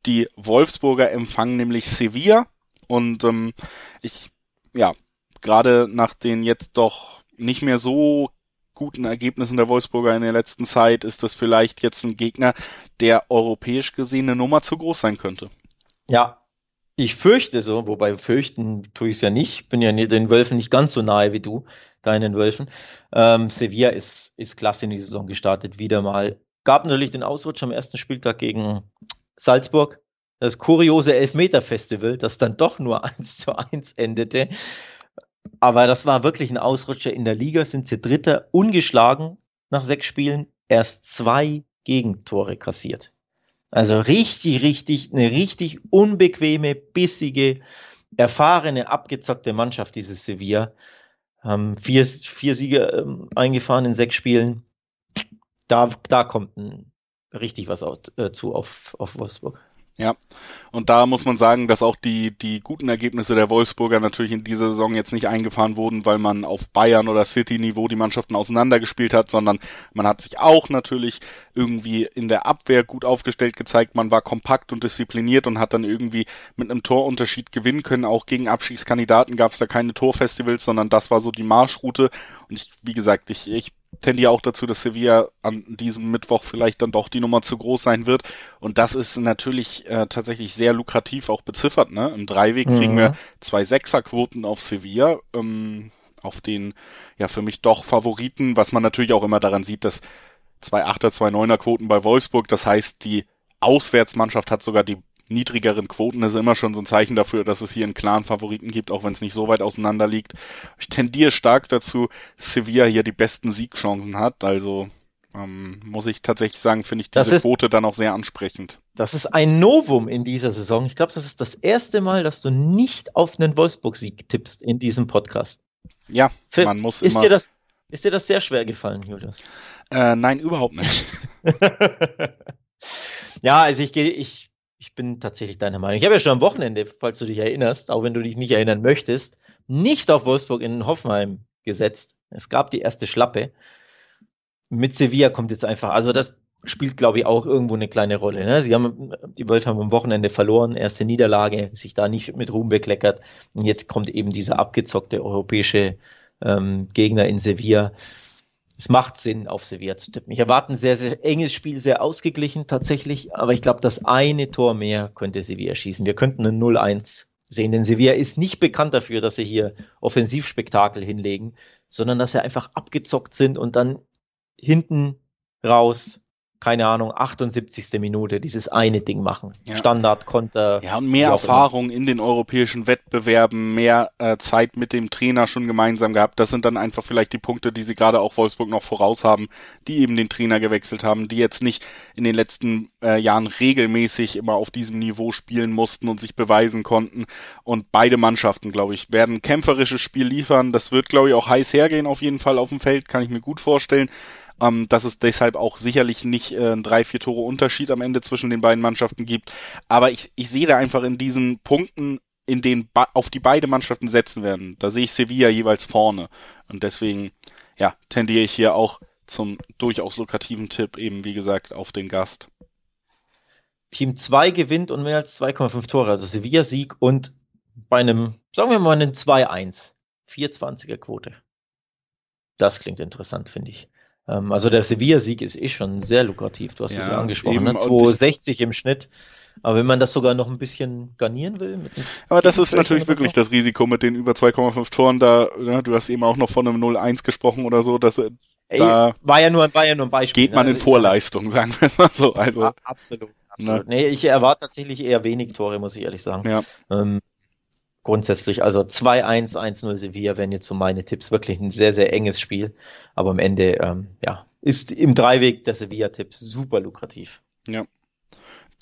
Die Wolfsburger empfangen nämlich Sevilla und ähm, ich, ja, gerade nach den jetzt doch nicht mehr so guten Ergebnissen der Wolfsburger in der letzten Zeit ist das vielleicht jetzt ein Gegner, der europäisch gesehen eine Nummer zu groß sein könnte. Ja, ich fürchte so, wobei fürchten tue ich es ja nicht, bin ja den Wölfen nicht ganz so nahe wie du, deinen Wölfen. Ähm, Sevilla ist, ist klasse in die Saison gestartet, wieder mal. Gab natürlich den Ausrutsch am ersten Spieltag gegen Salzburg. Das kuriose Elfmeter-Festival, das dann doch nur 1 zu 1 endete. Aber das war wirklich ein Ausrutscher in der Liga, sind sie Dritter, ungeschlagen nach sechs Spielen, erst zwei Gegentore kassiert. Also richtig, richtig, eine richtig unbequeme, bissige, erfahrene, abgezockte Mannschaft, dieses Sevilla. Haben vier, vier Siege ähm, eingefahren in sechs Spielen. Da, da kommt ein, richtig was auf, äh, zu auf, auf Wolfsburg. Ja, und da muss man sagen, dass auch die, die guten Ergebnisse der Wolfsburger natürlich in dieser Saison jetzt nicht eingefahren wurden, weil man auf Bayern oder City-Niveau die Mannschaften auseinandergespielt hat, sondern man hat sich auch natürlich irgendwie in der Abwehr gut aufgestellt gezeigt. Man war kompakt und diszipliniert und hat dann irgendwie mit einem Torunterschied gewinnen können. Auch gegen Abschiedskandidaten gab es da keine Torfestivals, sondern das war so die Marschroute. Und ich, wie gesagt, ich, ich tendiere auch dazu, dass Sevilla an diesem Mittwoch vielleicht dann doch die Nummer zu groß sein wird. Und das ist natürlich äh, tatsächlich sehr lukrativ auch beziffert. Ne? Im Dreiweg mhm. kriegen wir zwei Sechserquoten auf Sevilla, ähm, auf den ja für mich doch Favoriten, was man natürlich auch immer daran sieht, dass zwei Achter, zwei Neuner Quoten bei Wolfsburg. Das heißt, die Auswärtsmannschaft hat sogar die niedrigeren Quoten ist immer schon so ein Zeichen dafür, dass es hier einen klaren Favoriten gibt, auch wenn es nicht so weit auseinander liegt. Ich tendiere stark dazu, Sevilla hier die besten Siegchancen hat. Also ähm, muss ich tatsächlich sagen, finde ich diese ist, Quote dann auch sehr ansprechend. Das ist ein Novum in dieser Saison. Ich glaube, das ist das erste Mal, dass du nicht auf einen Wolfsburg-Sieg tippst in diesem Podcast. Ja, Für, man muss ist immer. Dir das, ist dir das sehr schwer gefallen, Julius? Äh, nein, überhaupt nicht. ja, also ich gehe, ich ich bin tatsächlich deiner Meinung. Ich habe ja schon am Wochenende, falls du dich erinnerst, auch wenn du dich nicht erinnern möchtest, nicht auf Wolfsburg in Hoffenheim gesetzt. Es gab die erste Schlappe. Mit Sevilla kommt jetzt einfach, also das spielt, glaube ich, auch irgendwo eine kleine Rolle. Ne? Sie haben, die Wölfe haben am Wochenende verloren, erste Niederlage, sich da nicht mit Ruhm bekleckert. Und jetzt kommt eben dieser abgezockte europäische ähm, Gegner in Sevilla es macht Sinn, auf Sevilla zu tippen. Ich erwarte ein sehr, sehr enges Spiel, sehr ausgeglichen tatsächlich, aber ich glaube, das eine Tor mehr könnte Sevilla schießen. Wir könnten ein 0-1 sehen, denn Sevilla ist nicht bekannt dafür, dass sie hier Offensivspektakel hinlegen, sondern dass sie einfach abgezockt sind und dann hinten raus keine Ahnung, 78. Minute dieses eine Ding machen. Ja. Standard, Konter. Ja, und mehr Erfahrung in den europäischen Wettbewerben, mehr äh, Zeit mit dem Trainer schon gemeinsam gehabt. Das sind dann einfach vielleicht die Punkte, die sie gerade auch Wolfsburg noch voraus haben, die eben den Trainer gewechselt haben, die jetzt nicht in den letzten äh, Jahren regelmäßig immer auf diesem Niveau spielen mussten und sich beweisen konnten. Und beide Mannschaften, glaube ich, werden kämpferisches Spiel liefern. Das wird, glaube ich, auch heiß hergehen auf jeden Fall auf dem Feld, kann ich mir gut vorstellen. Ähm, dass es deshalb auch sicherlich nicht äh, ein drei, vier Tore Unterschied am Ende zwischen den beiden Mannschaften gibt. Aber ich, ich sehe da einfach in diesen Punkten, in denen auf die beide Mannschaften setzen werden, da sehe ich Sevilla jeweils vorne. Und deswegen, ja, tendiere ich hier auch zum durchaus lukrativen Tipp, eben wie gesagt, auf den Gast. Team 2 gewinnt und mehr als 2,5 Tore, also Sevilla-Sieg und bei einem, sagen wir mal, einem 2-1, 420er Quote. Das klingt interessant, finde ich. Ähm, also der Sevilla-Sieg ist eh schon sehr lukrativ. Du hast ja, es ja angesprochen. Ne? 260 im Schnitt. Aber wenn man das sogar noch ein bisschen garnieren will. aber das ist natürlich wirklich das Risiko mit den über 2,5 Toren. Da, ja, ne, du hast eben auch noch von einem 0-1 gesprochen oder so. Dass, Ey, da war ja nur, war ja nur ein Beispiel. Geht man ne? in Vorleistung, sagen wir es mal so. Also, ja, absolut. absolut. Ne? Nee, ich erwarte tatsächlich eher wenig Tore, muss ich ehrlich sagen. Ja. Ähm, grundsätzlich. Also 2-1, 1-0 Sevilla wären jetzt so meine Tipps. Wirklich ein sehr, sehr enges Spiel. Aber am Ende, ähm, ja, ist im Dreiweg der Sevilla-Tipp super lukrativ. Ja.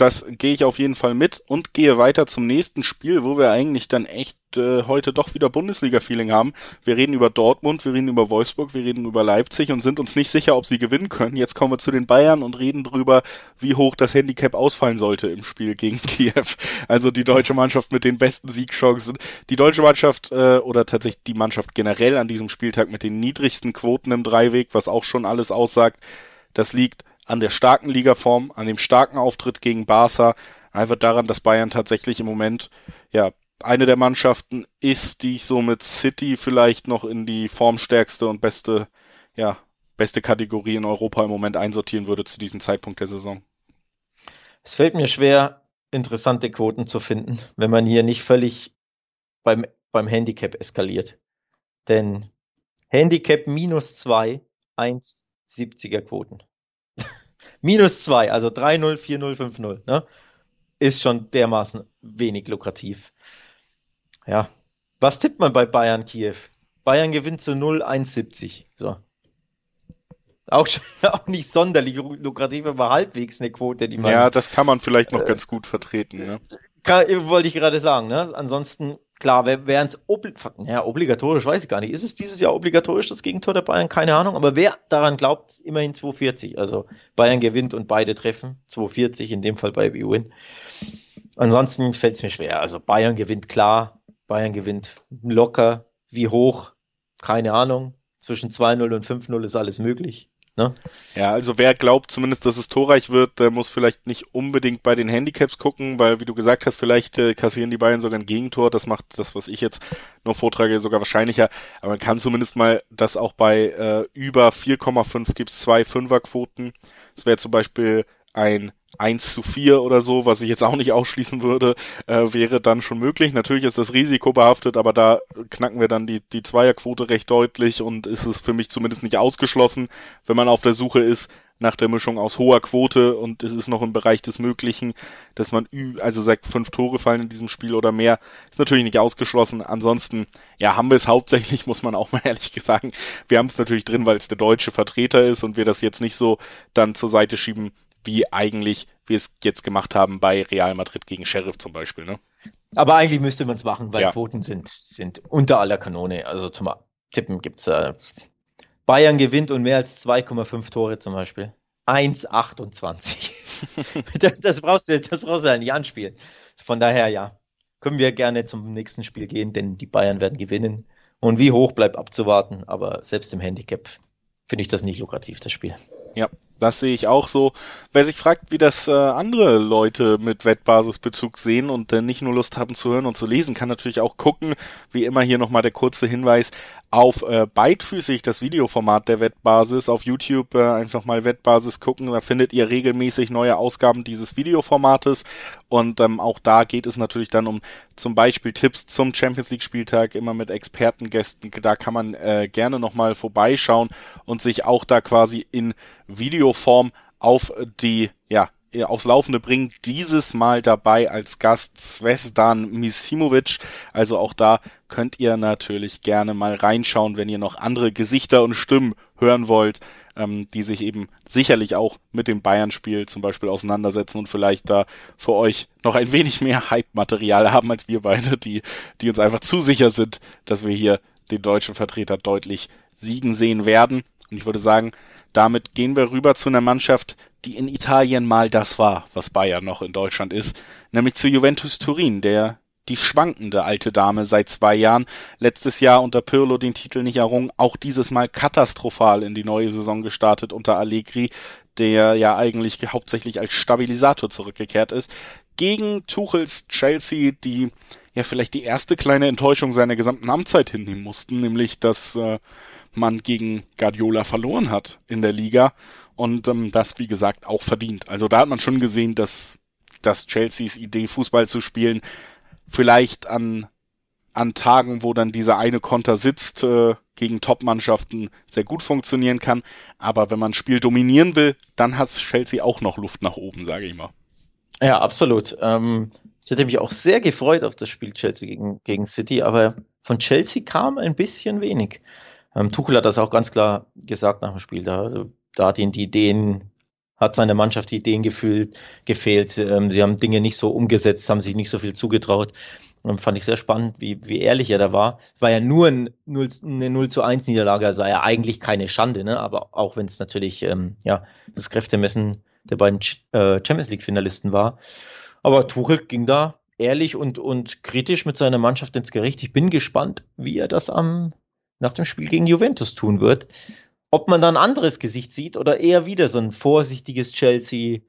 Das gehe ich auf jeden Fall mit und gehe weiter zum nächsten Spiel, wo wir eigentlich dann echt äh, heute doch wieder Bundesliga-Feeling haben. Wir reden über Dortmund, wir reden über Wolfsburg, wir reden über Leipzig und sind uns nicht sicher, ob sie gewinnen können. Jetzt kommen wir zu den Bayern und reden drüber, wie hoch das Handicap ausfallen sollte im Spiel gegen Kiew. Also die deutsche Mannschaft mit den besten Siegchancen. Die deutsche Mannschaft äh, oder tatsächlich die Mannschaft generell an diesem Spieltag mit den niedrigsten Quoten im Dreiweg, was auch schon alles aussagt. Das liegt an der starken Ligaform, an dem starken Auftritt gegen Barca, einfach daran, dass Bayern tatsächlich im Moment ja eine der Mannschaften ist, die ich so mit City vielleicht noch in die formstärkste und beste, ja, beste Kategorie in Europa im Moment einsortieren würde zu diesem Zeitpunkt der Saison. Es fällt mir schwer, interessante Quoten zu finden, wenn man hier nicht völlig beim, beim Handicap eskaliert. Denn Handicap minus zwei, 1,70er Quoten. Minus zwei, also 3-0, 4-0, 5-0, ne? Ist schon dermaßen wenig lukrativ. Ja. Was tippt man bei Bayern Kiew? Bayern gewinnt zu 0, 1,70. So. Auch, auch nicht sonderlich lukrativ, aber halbwegs eine Quote, die man. Ja, das kann man vielleicht noch äh, ganz gut vertreten. Ne? Kann, wollte ich gerade sagen. Ne? Ansonsten, klar, wären es obli ja, obligatorisch, weiß ich gar nicht. Ist es dieses Jahr obligatorisch, das Gegentor der Bayern? Keine Ahnung. Aber wer daran glaubt, immerhin 2,40. Also Bayern gewinnt und beide treffen. 2,40 in dem Fall bei B-Win. Ansonsten fällt es mir schwer. Also Bayern gewinnt klar. Bayern gewinnt locker. Wie hoch? Keine Ahnung. Zwischen 2-0 und 5-0 ist alles möglich. Ne? Ja, also wer glaubt zumindest, dass es torreich wird, der muss vielleicht nicht unbedingt bei den Handicaps gucken, weil wie du gesagt hast, vielleicht äh, kassieren die Bayern sogar ein Gegentor. Das macht das, was ich jetzt nur vortrage, sogar wahrscheinlicher. Aber man kann zumindest mal, dass auch bei äh, über 4,5 gibt es zwei Fünferquoten. Das wäre zum Beispiel ein 1 zu 4 oder so, was ich jetzt auch nicht ausschließen würde, äh, wäre dann schon möglich. Natürlich ist das Risiko behaftet, aber da knacken wir dann die, die Zweierquote recht deutlich und ist es für mich zumindest nicht ausgeschlossen, wenn man auf der Suche ist nach der Mischung aus hoher Quote und es ist noch im Bereich des Möglichen, dass man also sagt, fünf Tore fallen in diesem Spiel oder mehr, ist natürlich nicht ausgeschlossen. Ansonsten, ja, haben wir es hauptsächlich, muss man auch mal ehrlich sagen. Wir haben es natürlich drin, weil es der deutsche Vertreter ist und wir das jetzt nicht so dann zur Seite schieben, wie eigentlich wir es jetzt gemacht haben bei Real Madrid gegen Sheriff zum Beispiel. Ne? Aber eigentlich müsste man es machen, weil ja. Quoten sind, sind unter aller Kanone. Also zum Tippen gibt es äh, Bayern gewinnt und mehr als 2,5 Tore zum Beispiel. 1,28. das, brauchst du, das brauchst du ja nicht anspielen. Von daher, ja, können wir gerne zum nächsten Spiel gehen, denn die Bayern werden gewinnen. Und wie hoch bleibt abzuwarten, aber selbst im Handicap finde ich das nicht lukrativ, das Spiel. Ja, das sehe ich auch so. Wer sich fragt, wie das äh, andere Leute mit Wettbasisbezug sehen und äh, nicht nur Lust haben zu hören und zu lesen, kann natürlich auch gucken. Wie immer hier nochmal der kurze Hinweis auf äh, beidfüßig das Videoformat der Wettbasis. Auf YouTube äh, einfach mal Wettbasis gucken. Da findet ihr regelmäßig neue Ausgaben dieses Videoformates. Und ähm, auch da geht es natürlich dann um zum Beispiel Tipps zum Champions League Spieltag, immer mit Expertengästen. Da kann man äh, gerne nochmal vorbeischauen und sich auch da quasi in Videoform auf die, ja, aufs Laufende bringen. Dieses Mal dabei als Gast Svesdan Misimovic. Also auch da könnt ihr natürlich gerne mal reinschauen, wenn ihr noch andere Gesichter und Stimmen hören wollt, ähm, die sich eben sicherlich auch mit dem Bayern-Spiel zum Beispiel auseinandersetzen und vielleicht da für euch noch ein wenig mehr Hype-Material haben als wir beide, die, die uns einfach zu sicher sind, dass wir hier den deutschen Vertreter deutlich siegen sehen werden. Und ich würde sagen, damit gehen wir rüber zu einer Mannschaft, die in Italien mal das war, was Bayern noch in Deutschland ist, nämlich zu Juventus Turin, der die schwankende alte Dame seit zwei Jahren. Letztes Jahr unter Pirlo den Titel nicht errungen, auch dieses Mal katastrophal in die neue Saison gestartet unter Allegri, der ja eigentlich hauptsächlich als Stabilisator zurückgekehrt ist. Gegen Tuchels Chelsea, die ja vielleicht die erste kleine Enttäuschung seiner gesamten Amtszeit hinnehmen mussten, nämlich dass äh, man gegen Guardiola verloren hat in der Liga und ähm, das wie gesagt auch verdient. Also da hat man schon gesehen, dass dass Chelseas Idee Fußball zu spielen vielleicht an, an Tagen, wo dann dieser eine Konter sitzt, äh, gegen Top-Mannschaften sehr gut funktionieren kann. Aber wenn man ein Spiel dominieren will, dann hat Chelsea auch noch Luft nach oben, sage ich mal. Ja, absolut. Ähm, ich hätte mich auch sehr gefreut auf das Spiel Chelsea gegen, gegen City, aber von Chelsea kam ein bisschen wenig. Ähm, Tuchel hat das auch ganz klar gesagt nach dem Spiel. Da, also, da hat ihn die Ideen hat seiner Mannschaft die Ideen gefühlt, gefehlt. Ähm, sie haben Dinge nicht so umgesetzt, haben sich nicht so viel zugetraut. Und fand ich sehr spannend, wie, wie ehrlich er da war. Es war ja nur ein 0, eine 0 zu 1 Niederlage, also ja eigentlich keine Schande, ne? aber auch wenn es natürlich ähm, ja, das Kräftemessen der beiden äh, Champions League-Finalisten war. Aber Tuchel ging da ehrlich und, und kritisch mit seiner Mannschaft ins Gericht. Ich bin gespannt, wie er das am, nach dem Spiel gegen Juventus tun wird ob man dann ein anderes Gesicht sieht oder eher wieder so ein vorsichtiges Chelsea.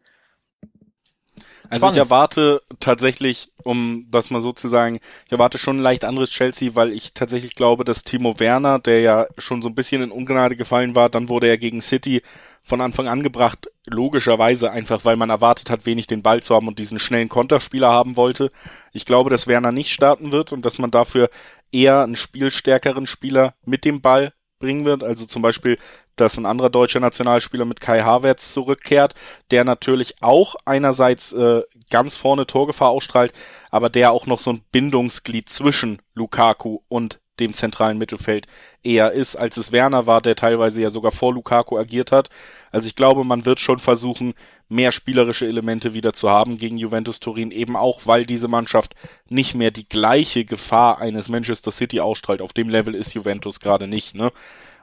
Also Spannend. ich erwarte tatsächlich, um das mal so zu sagen, ich erwarte schon ein leicht anderes Chelsea, weil ich tatsächlich glaube, dass Timo Werner, der ja schon so ein bisschen in Ungnade gefallen war, dann wurde er gegen City von Anfang an gebracht, logischerweise einfach, weil man erwartet hat, wenig den Ball zu haben und diesen schnellen Konterspieler haben wollte. Ich glaube, dass Werner nicht starten wird und dass man dafür eher einen spielstärkeren Spieler mit dem Ball bringen wird. Also zum Beispiel, dass ein anderer deutscher Nationalspieler mit Kai Havertz zurückkehrt, der natürlich auch einerseits äh, ganz vorne Torgefahr ausstrahlt, aber der auch noch so ein Bindungsglied zwischen Lukaku und dem zentralen Mittelfeld eher ist, als es Werner war, der teilweise ja sogar vor Lukaku agiert hat. Also ich glaube, man wird schon versuchen, mehr spielerische Elemente wieder zu haben gegen Juventus Turin, eben auch, weil diese Mannschaft nicht mehr die gleiche Gefahr eines Manchester City ausstrahlt. Auf dem Level ist Juventus gerade nicht, ne?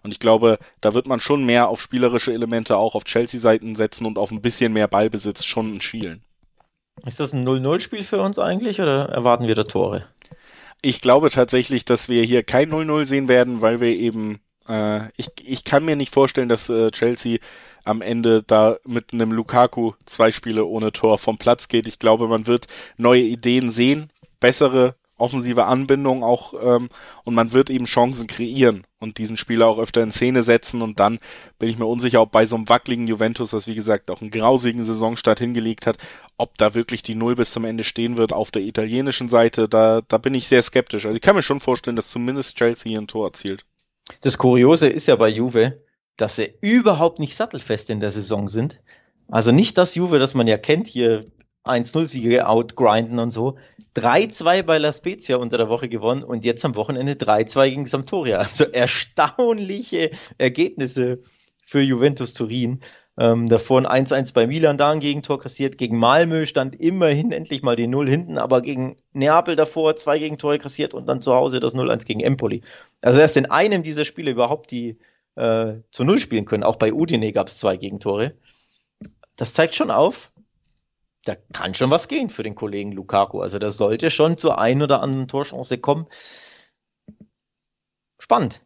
Und ich glaube, da wird man schon mehr auf spielerische Elemente auch auf Chelsea-Seiten setzen und auf ein bisschen mehr Ballbesitz schon schielen. Ist das ein 0-0-Spiel für uns eigentlich oder erwarten wir da Tore? Ich glaube tatsächlich, dass wir hier kein 0-0 sehen werden, weil wir eben, äh, ich, ich kann mir nicht vorstellen, dass äh, Chelsea am Ende da mit einem Lukaku zwei Spiele ohne Tor vom Platz geht. Ich glaube, man wird neue Ideen sehen, bessere offensive Anbindung auch ähm, und man wird eben Chancen kreieren und diesen Spieler auch öfter in Szene setzen und dann bin ich mir unsicher, ob bei so einem wackeligen Juventus, was wie gesagt auch einen grausigen Saisonstart hingelegt hat, ob da wirklich die Null bis zum Ende stehen wird auf der italienischen Seite, da, da bin ich sehr skeptisch. Also ich kann mir schon vorstellen, dass zumindest Chelsea hier ein Tor erzielt. Das Kuriose ist ja bei Juve, dass sie überhaupt nicht sattelfest in der Saison sind. Also nicht das Juve, das man ja kennt, hier 1-0-Siege outgrinden und so. 3-2 bei La Spezia unter der Woche gewonnen und jetzt am Wochenende 3-2 gegen Sampdoria. Also erstaunliche Ergebnisse für Juventus Turin. Ähm, davor ein 1-1 bei Milan da ein Gegentor kassiert. Gegen Malmö stand immerhin endlich mal die 0 hinten, aber gegen Neapel davor zwei Gegentore kassiert und dann zu Hause das 0-1 gegen Empoli. Also erst in einem dieser Spiele überhaupt die äh, zu Null spielen können. Auch bei Udine gab es zwei Gegentore. Das zeigt schon auf, da kann schon was gehen für den Kollegen Lukaku. Also da sollte schon zur ein oder anderen Torchance kommen. Spannend.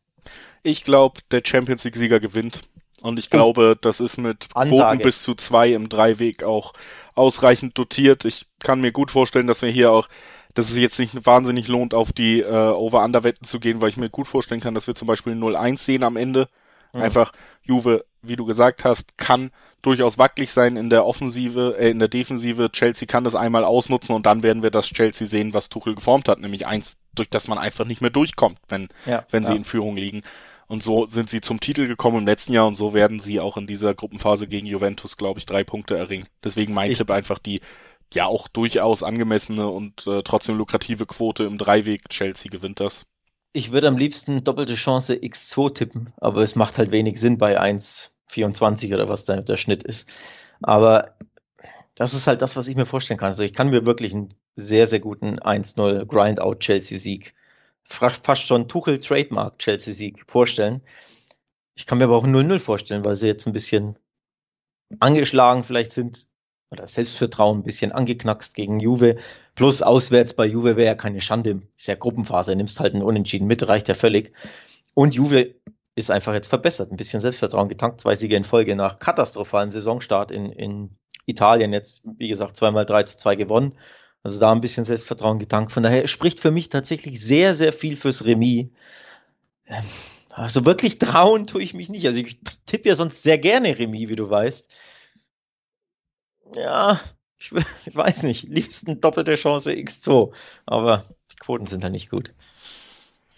Ich glaube, der Champions League-Sieger gewinnt. Und ich glaube, das ist mit Ansage. Bogen bis zu zwei im Dreiweg auch ausreichend dotiert. Ich kann mir gut vorstellen, dass wir hier auch, dass es jetzt nicht wahnsinnig lohnt, auf die äh, Over-Under-Wetten zu gehen, weil ich mir gut vorstellen kann, dass wir zum Beispiel 0-1 sehen am Ende. Mhm. Einfach Juve, wie du gesagt hast, kann durchaus wackelig sein in der Offensive, äh, in der Defensive. Chelsea kann das einmal ausnutzen und dann werden wir das Chelsea sehen, was Tuchel geformt hat, nämlich eins, durch das man einfach nicht mehr durchkommt, wenn, ja, wenn sie ja. in Führung liegen. Und so sind sie zum Titel gekommen im letzten Jahr und so werden sie auch in dieser Gruppenphase gegen Juventus, glaube ich, drei Punkte erringen. Deswegen mein ich Tipp einfach die ja auch durchaus angemessene und äh, trotzdem lukrative Quote im Dreiweg. Chelsea gewinnt das. Ich würde am liebsten doppelte Chance X2 tippen, aber es macht halt wenig Sinn bei 1,24 oder was da der Schnitt ist. Aber das ist halt das, was ich mir vorstellen kann. Also ich kann mir wirklich einen sehr, sehr guten 1-0 Grindout Chelsea-Sieg, fast schon Tuchel Trademark Chelsea-Sieg vorstellen. Ich kann mir aber auch 0-0 vorstellen, weil sie jetzt ein bisschen angeschlagen vielleicht sind oder Selbstvertrauen ein bisschen angeknackst gegen Juve. Plus auswärts bei Juve wäre ja keine Schande. Ist ja Gruppenphase, nimmst halt einen Unentschieden mit, reicht ja völlig. Und Juve ist einfach jetzt verbessert, ein bisschen Selbstvertrauen getankt, zwei Siege in Folge nach katastrophalem Saisonstart in, in Italien. Jetzt, wie gesagt, zweimal 3 zu 2 gewonnen. Also da ein bisschen Selbstvertrauen getankt. Von daher spricht für mich tatsächlich sehr, sehr viel fürs Remis. Ähm, also wirklich trauen tue ich mich nicht. Also ich tippe ja sonst sehr gerne Remis, wie du weißt. Ja, ich, ich weiß nicht. Liebsten doppelte Chance X2. Aber die Quoten sind halt nicht gut.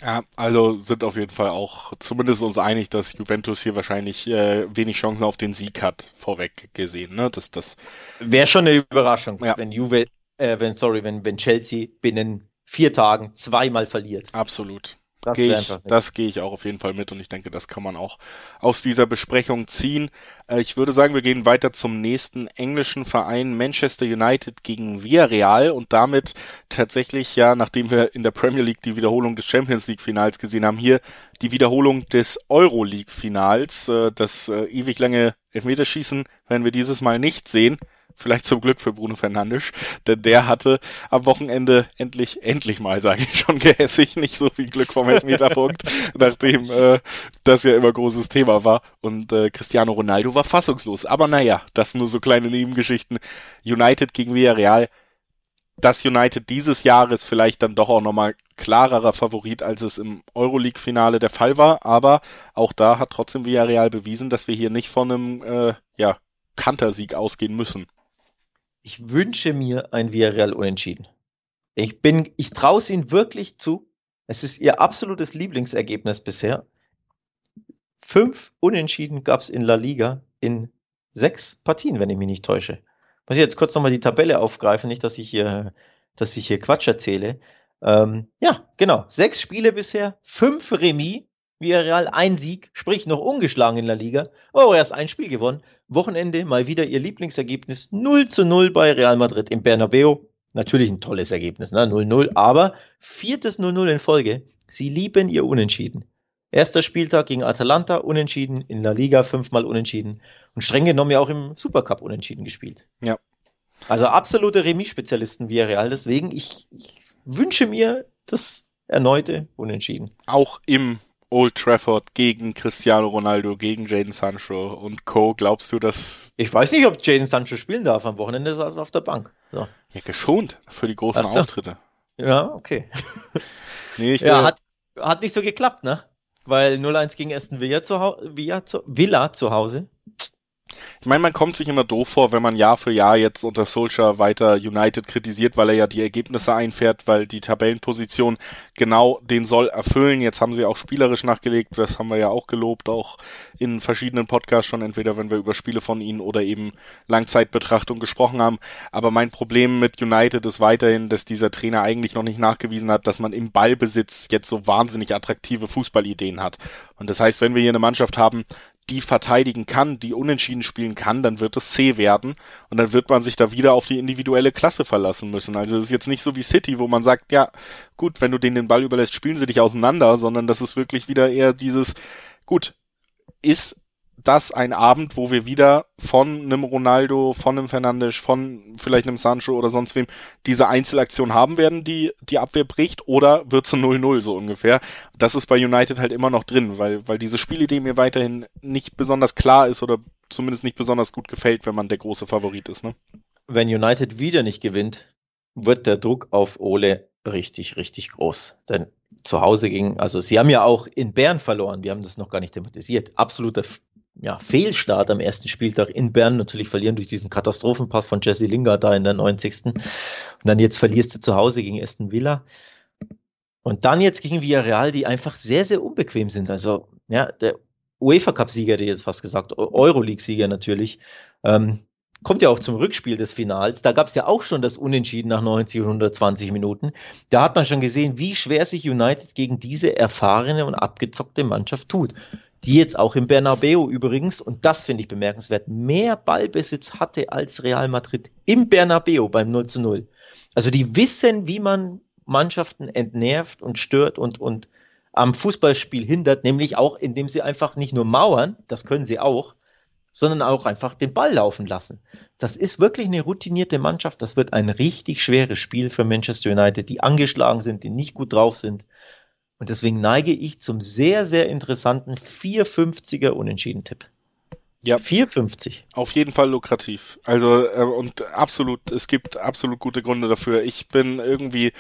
Ja, also sind auf jeden Fall auch zumindest uns einig, dass Juventus hier wahrscheinlich äh, wenig Chancen auf den Sieg hat, vorweg gesehen. Ne? Das, das wäre schon eine Überraschung, ja. wenn Juve, äh, wenn sorry, wenn wenn Chelsea binnen vier Tagen zweimal verliert. Absolut. Das gehe ich, das gehe ich auch auf jeden Fall mit und ich denke, das kann man auch aus dieser Besprechung ziehen. Äh, ich würde sagen, wir gehen weiter zum nächsten englischen Verein Manchester United gegen Villarreal und damit tatsächlich ja, nachdem wir in der Premier League die Wiederholung des Champions League Finals gesehen haben, hier die Wiederholung des Euro League Finals. Äh, das äh, ewig lange Elfmeterschießen werden wir dieses Mal nicht sehen. Vielleicht zum Glück für Bruno Fernandes, denn der hatte am Wochenende endlich, endlich mal, sage ich schon gehässig, nicht so viel Glück vom Elfmeterpunkt, nachdem äh, das ja immer großes Thema war. Und äh, Cristiano Ronaldo war fassungslos. Aber naja, das nur so kleine Nebengeschichten. United gegen Villarreal. Das United dieses Jahres vielleicht dann doch auch nochmal klarerer Favorit, als es im Euroleague-Finale der Fall war. Aber auch da hat trotzdem Villarreal bewiesen, dass wir hier nicht von einem äh, ja, Kantersieg ausgehen müssen ich wünsche mir ein Villarreal unentschieden. Ich bin, ich traue es ihnen wirklich zu. Es ist ihr absolutes Lieblingsergebnis bisher. Fünf Unentschieden gab es in La Liga in sechs Partien, wenn ich mich nicht täusche. Muss ich jetzt kurz nochmal die Tabelle aufgreifen, nicht, dass ich hier, dass ich hier Quatsch erzähle. Ähm, ja, genau. Sechs Spiele bisher, fünf Remis, Villarreal ein Sieg, sprich noch ungeschlagen in der Liga. Oh, erst ein Spiel gewonnen. Wochenende mal wieder ihr Lieblingsergebnis 0 zu 0 bei Real Madrid im Bernabeu. Natürlich ein tolles Ergebnis, ne? 0-0, aber viertes 0-0 in Folge. Sie lieben ihr Unentschieden. Erster Spieltag gegen Atalanta unentschieden, in der Liga fünfmal unentschieden und streng genommen ja auch im Supercup unentschieden gespielt. Ja. Also absolute Remis-Spezialisten wie Real. Deswegen, ich, ich wünsche mir das erneute Unentschieden. Auch im Old Trafford gegen Cristiano Ronaldo, gegen Jaden Sancho und Co. Glaubst du, dass. Ich weiß nicht, ob Jaden Sancho spielen darf. Am Wochenende saß er auf der Bank. So. Ja, geschont für die großen so. Auftritte. Ja, okay. nee, ich ja, hat, hat nicht so geklappt, ne? Weil 0-1 gegen Aston Villa zu, Villa zu, Villa zu Hause. Ich meine, man kommt sich immer doof vor, wenn man Jahr für Jahr jetzt unter Solskjaer weiter United kritisiert, weil er ja die Ergebnisse einfährt, weil die Tabellenposition genau den soll erfüllen. Jetzt haben sie auch spielerisch nachgelegt, das haben wir ja auch gelobt, auch in verschiedenen Podcasts schon, entweder wenn wir über Spiele von ihnen oder eben Langzeitbetrachtung gesprochen haben. Aber mein Problem mit United ist weiterhin, dass dieser Trainer eigentlich noch nicht nachgewiesen hat, dass man im Ballbesitz jetzt so wahnsinnig attraktive Fußballideen hat. Und das heißt, wenn wir hier eine Mannschaft haben, die verteidigen kann, die unentschieden spielen kann, dann wird es C werden und dann wird man sich da wieder auf die individuelle Klasse verlassen müssen. Also es ist jetzt nicht so wie City, wo man sagt, ja, gut, wenn du denen den Ball überlässt, spielen sie dich auseinander, sondern das ist wirklich wieder eher dieses, gut, ist das ein Abend, wo wir wieder von einem Ronaldo, von einem Fernandes, von vielleicht einem Sancho oder sonst wem diese Einzelaktion haben werden, die die Abwehr bricht, oder wird zu 0-0 so ungefähr. Das ist bei United halt immer noch drin, weil, weil diese Spielidee mir weiterhin nicht besonders klar ist oder zumindest nicht besonders gut gefällt, wenn man der große Favorit ist. Ne? Wenn United wieder nicht gewinnt, wird der Druck auf Ole richtig, richtig groß. Denn zu Hause ging, also sie haben ja auch in Bern verloren, wir haben das noch gar nicht thematisiert. Absoluter ja, Fehlstart am ersten Spieltag in Bern natürlich verlieren durch diesen Katastrophenpass von Jesse Lingard da in der 90. Und dann jetzt verlierst du zu Hause gegen Aston Villa. Und dann jetzt gegen Villarreal, die einfach sehr, sehr unbequem sind. Also, ja, der UEFA Cup-Sieger, der jetzt fast gesagt, Euroleague-Sieger natürlich, ähm, kommt ja auch zum Rückspiel des Finals. Da gab es ja auch schon das Unentschieden nach 90 und 120 Minuten. Da hat man schon gesehen, wie schwer sich United gegen diese erfahrene und abgezockte Mannschaft tut die jetzt auch im Bernabeu übrigens, und das finde ich bemerkenswert, mehr Ballbesitz hatte als Real Madrid im Bernabeu beim 0 zu 0. Also die wissen, wie man Mannschaften entnervt und stört und, und am Fußballspiel hindert, nämlich auch, indem sie einfach nicht nur mauern, das können sie auch, sondern auch einfach den Ball laufen lassen. Das ist wirklich eine routinierte Mannschaft. Das wird ein richtig schweres Spiel für Manchester United, die angeschlagen sind, die nicht gut drauf sind. Und deswegen neige ich zum sehr, sehr interessanten 450er Unentschieden-Tipp. Ja. 450. Auf jeden Fall lukrativ. Also, äh, und absolut, es gibt absolut gute Gründe dafür. Ich bin irgendwie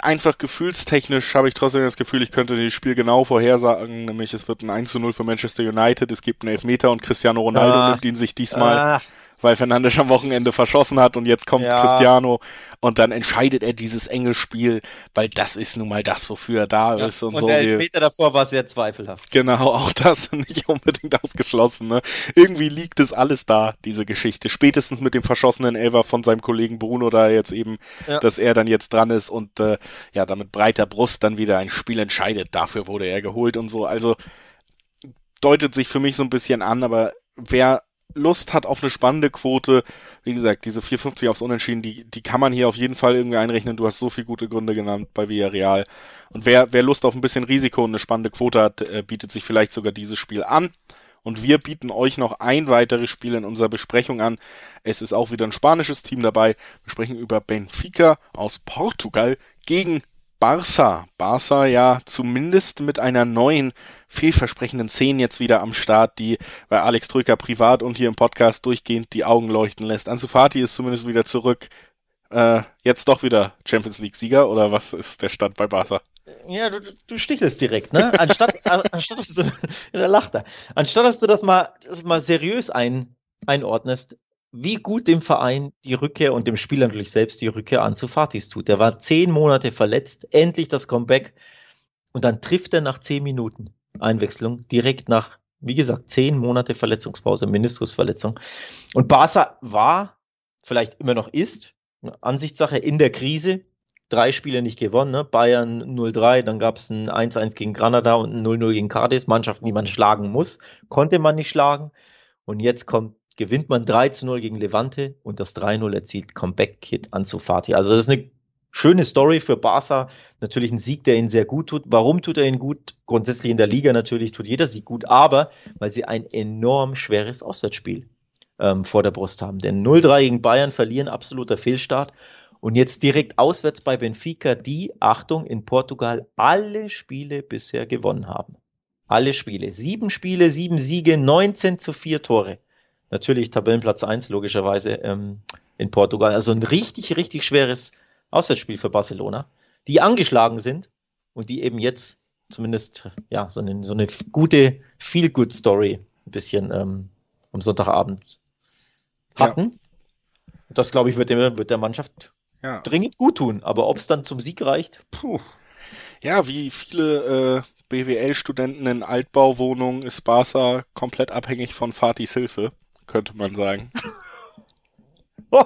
einfach gefühlstechnisch habe ich trotzdem das Gefühl, ich könnte das Spiel genau vorhersagen, nämlich es wird ein 1 zu 0 für Manchester United, es gibt einen Elfmeter und Cristiano Ronaldo ah. nimmt ihn sich diesmal. Ah weil Fernandes am Wochenende verschossen hat und jetzt kommt ja. Cristiano und dann entscheidet er dieses enge Spiel, weil das ist nun mal das, wofür er da ja. ist und, und so. Und der Elfmeter davor war sehr zweifelhaft. Genau, auch das nicht unbedingt ausgeschlossen. Ne? Irgendwie liegt es alles da, diese Geschichte. Spätestens mit dem verschossenen Elfer von seinem Kollegen Bruno da jetzt eben, ja. dass er dann jetzt dran ist und äh, ja, damit breiter Brust dann wieder ein Spiel entscheidet. Dafür wurde er geholt und so. Also deutet sich für mich so ein bisschen an, aber wer Lust hat auf eine spannende Quote, wie gesagt, diese 450 aufs Unentschieden, die, die kann man hier auf jeden Fall irgendwie einrechnen. Du hast so viele gute Gründe genannt bei Villarreal. Und wer, wer Lust auf ein bisschen Risiko und eine spannende Quote hat, äh, bietet sich vielleicht sogar dieses Spiel an. Und wir bieten euch noch ein weiteres Spiel in unserer Besprechung an. Es ist auch wieder ein spanisches Team dabei. Wir sprechen über Benfica aus Portugal gegen Barca. Barca ja zumindest mit einer neuen vielversprechenden Szene jetzt wieder am Start, die bei Alex Trücker privat und hier im Podcast durchgehend die Augen leuchten lässt. Ansu Fati ist zumindest wieder zurück. Äh, jetzt doch wieder Champions League Sieger oder was ist der Stand bei Barca? Ja, du, du stichelst direkt, ne? Anstatt, anstatt dass du, da lacht er. Anstatt dass du das mal, das mal seriös ein, einordnest, wie gut dem Verein die Rückkehr und dem Spieler natürlich selbst die Rückkehr an zu Fatis tut. Der war zehn Monate verletzt, endlich das Comeback und dann trifft er nach zehn Minuten Einwechslung direkt nach, wie gesagt, zehn Monate Verletzungspause, Meniskusverletzung. Und Barca war, vielleicht immer noch ist, Ansichtssache in der Krise, drei Spiele nicht gewonnen, ne? Bayern 0-3, dann gab es ein 1-1 gegen Granada und ein 0-0 gegen Cadiz, Mannschaften, die man schlagen muss, konnte man nicht schlagen. Und jetzt kommt gewinnt man 3 zu 0 gegen Levante und das 3-0 erzielt Comeback-Kit an Sofati. Also das ist eine schöne Story für Barca. Natürlich ein Sieg, der ihnen sehr gut tut. Warum tut er ihn gut? Grundsätzlich in der Liga natürlich tut jeder Sieg gut, aber weil sie ein enorm schweres Auswärtsspiel ähm, vor der Brust haben. Denn 0-3 gegen Bayern verlieren, absoluter Fehlstart. Und jetzt direkt auswärts bei Benfica, die, Achtung, in Portugal alle Spiele bisher gewonnen haben. Alle Spiele. Sieben Spiele, sieben Siege, 19 zu 4 Tore natürlich Tabellenplatz 1 logischerweise ähm, in Portugal. Also ein richtig, richtig schweres Auswärtsspiel für Barcelona, die angeschlagen sind und die eben jetzt zumindest ja so eine, so eine gute Feel-Good-Story ein bisschen ähm, am Sonntagabend hatten. Ja. Das, glaube ich, wird, dem, wird der Mannschaft ja. dringend gut tun. Aber ob es dann zum Sieg reicht, puh. Ja, wie viele äh, BWL-Studenten in Altbauwohnungen ist Barca komplett abhängig von Fatis Hilfe könnte man sagen.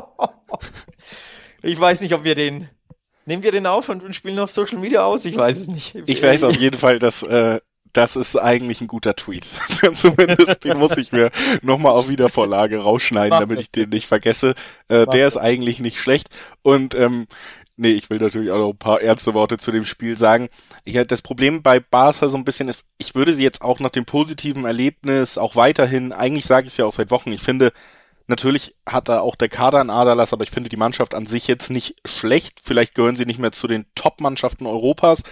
ich weiß nicht, ob wir den. Nehmen wir den auf und spielen auf Social Media aus? Ich weiß es nicht. Ich weiß auf jeden Fall, dass äh, das ist eigentlich ein guter Tweet. Zumindest den muss ich mir nochmal auf Wiedervorlage rausschneiden, Mach damit ich den nicht vergesse. Äh, der ist eigentlich nicht schlecht. Und ähm, nee, ich will natürlich auch noch ein paar ernste Worte zu dem Spiel sagen. Ich, das Problem bei Barca so ein bisschen ist, ich würde sie jetzt auch nach dem positiven Erlebnis auch weiterhin, eigentlich sage ich es ja auch seit Wochen, ich finde, natürlich hat da auch der Kader einen Aderlass, aber ich finde die Mannschaft an sich jetzt nicht schlecht. Vielleicht gehören sie nicht mehr zu den Top-Mannschaften Europas,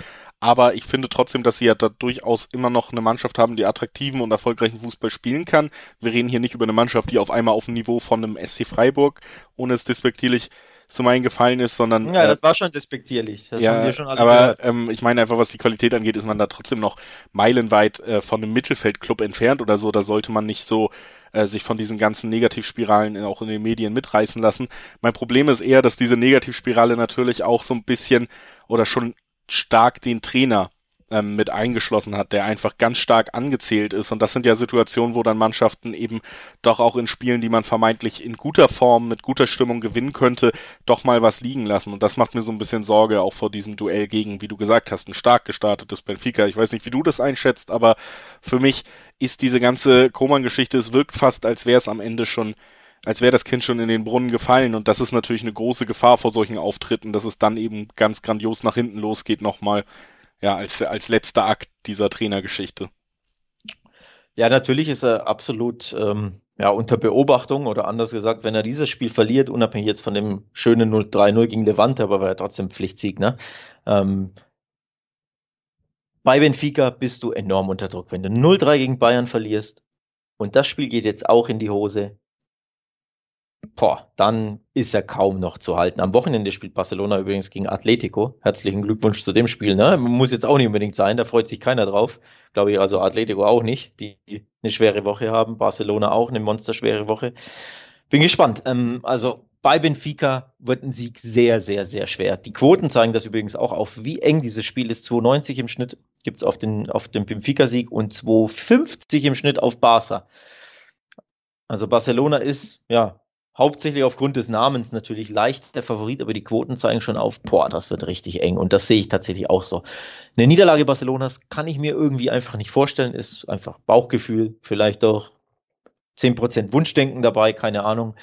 aber ich finde trotzdem, dass sie ja da durchaus immer noch eine Mannschaft haben, die attraktiven und erfolgreichen Fußball spielen kann. Wir reden hier nicht über eine Mannschaft, die auf einmal auf dem Niveau von einem SC Freiburg, ohne es despektierlich zu meinen gefallen ist, sondern. Ja, äh, das war schon despektierlich. Das ja, aber ähm, ich meine einfach, was die Qualität angeht, ist man da trotzdem noch meilenweit äh, von einem Mittelfeldclub entfernt oder so. Da sollte man nicht so äh, sich von diesen ganzen Negativspiralen auch in den Medien mitreißen lassen. Mein Problem ist eher, dass diese Negativspirale natürlich auch so ein bisschen oder schon stark den Trainer ähm, mit eingeschlossen hat, der einfach ganz stark angezählt ist. Und das sind ja Situationen, wo dann Mannschaften eben doch auch in Spielen, die man vermeintlich in guter Form, mit guter Stimmung gewinnen könnte, doch mal was liegen lassen. Und das macht mir so ein bisschen Sorge, auch vor diesem Duell gegen, wie du gesagt hast, ein stark gestartetes Benfica. Ich weiß nicht, wie du das einschätzt, aber für mich ist diese ganze Koman-Geschichte, es wirkt fast, als wäre es am Ende schon als wäre das Kind schon in den Brunnen gefallen. Und das ist natürlich eine große Gefahr vor solchen Auftritten, dass es dann eben ganz grandios nach hinten losgeht nochmal ja, als, als letzter Akt dieser Trainergeschichte. Ja, natürlich ist er absolut ähm, ja, unter Beobachtung oder anders gesagt, wenn er dieses Spiel verliert, unabhängig jetzt von dem schönen 0-3-0 gegen Levante, aber war ja trotzdem Pflichtsieg, ne? Ähm, bei Benfica bist du enorm unter Druck. Wenn du 0-3 gegen Bayern verlierst und das Spiel geht jetzt auch in die Hose, boah, dann ist er kaum noch zu halten. Am Wochenende spielt Barcelona übrigens gegen Atletico. Herzlichen Glückwunsch zu dem Spiel. Ne? Muss jetzt auch nicht unbedingt sein, da freut sich keiner drauf. Glaube ich, also Atletico auch nicht, die eine schwere Woche haben. Barcelona auch eine monsterschwere Woche. Bin gespannt. Ähm, also bei Benfica wird ein Sieg sehr, sehr, sehr schwer. Die Quoten zeigen das übrigens auch auf, wie eng dieses Spiel ist. 2,90 im Schnitt gibt es auf den, auf den Benfica-Sieg und 2,50 im Schnitt auf Barca. Also Barcelona ist, ja, hauptsächlich aufgrund des Namens natürlich leicht der Favorit, aber die Quoten zeigen schon auf, boah, das wird richtig eng und das sehe ich tatsächlich auch so. Eine Niederlage Barcelonas kann ich mir irgendwie einfach nicht vorstellen, ist einfach Bauchgefühl, vielleicht auch 10% Wunschdenken dabei, keine Ahnung.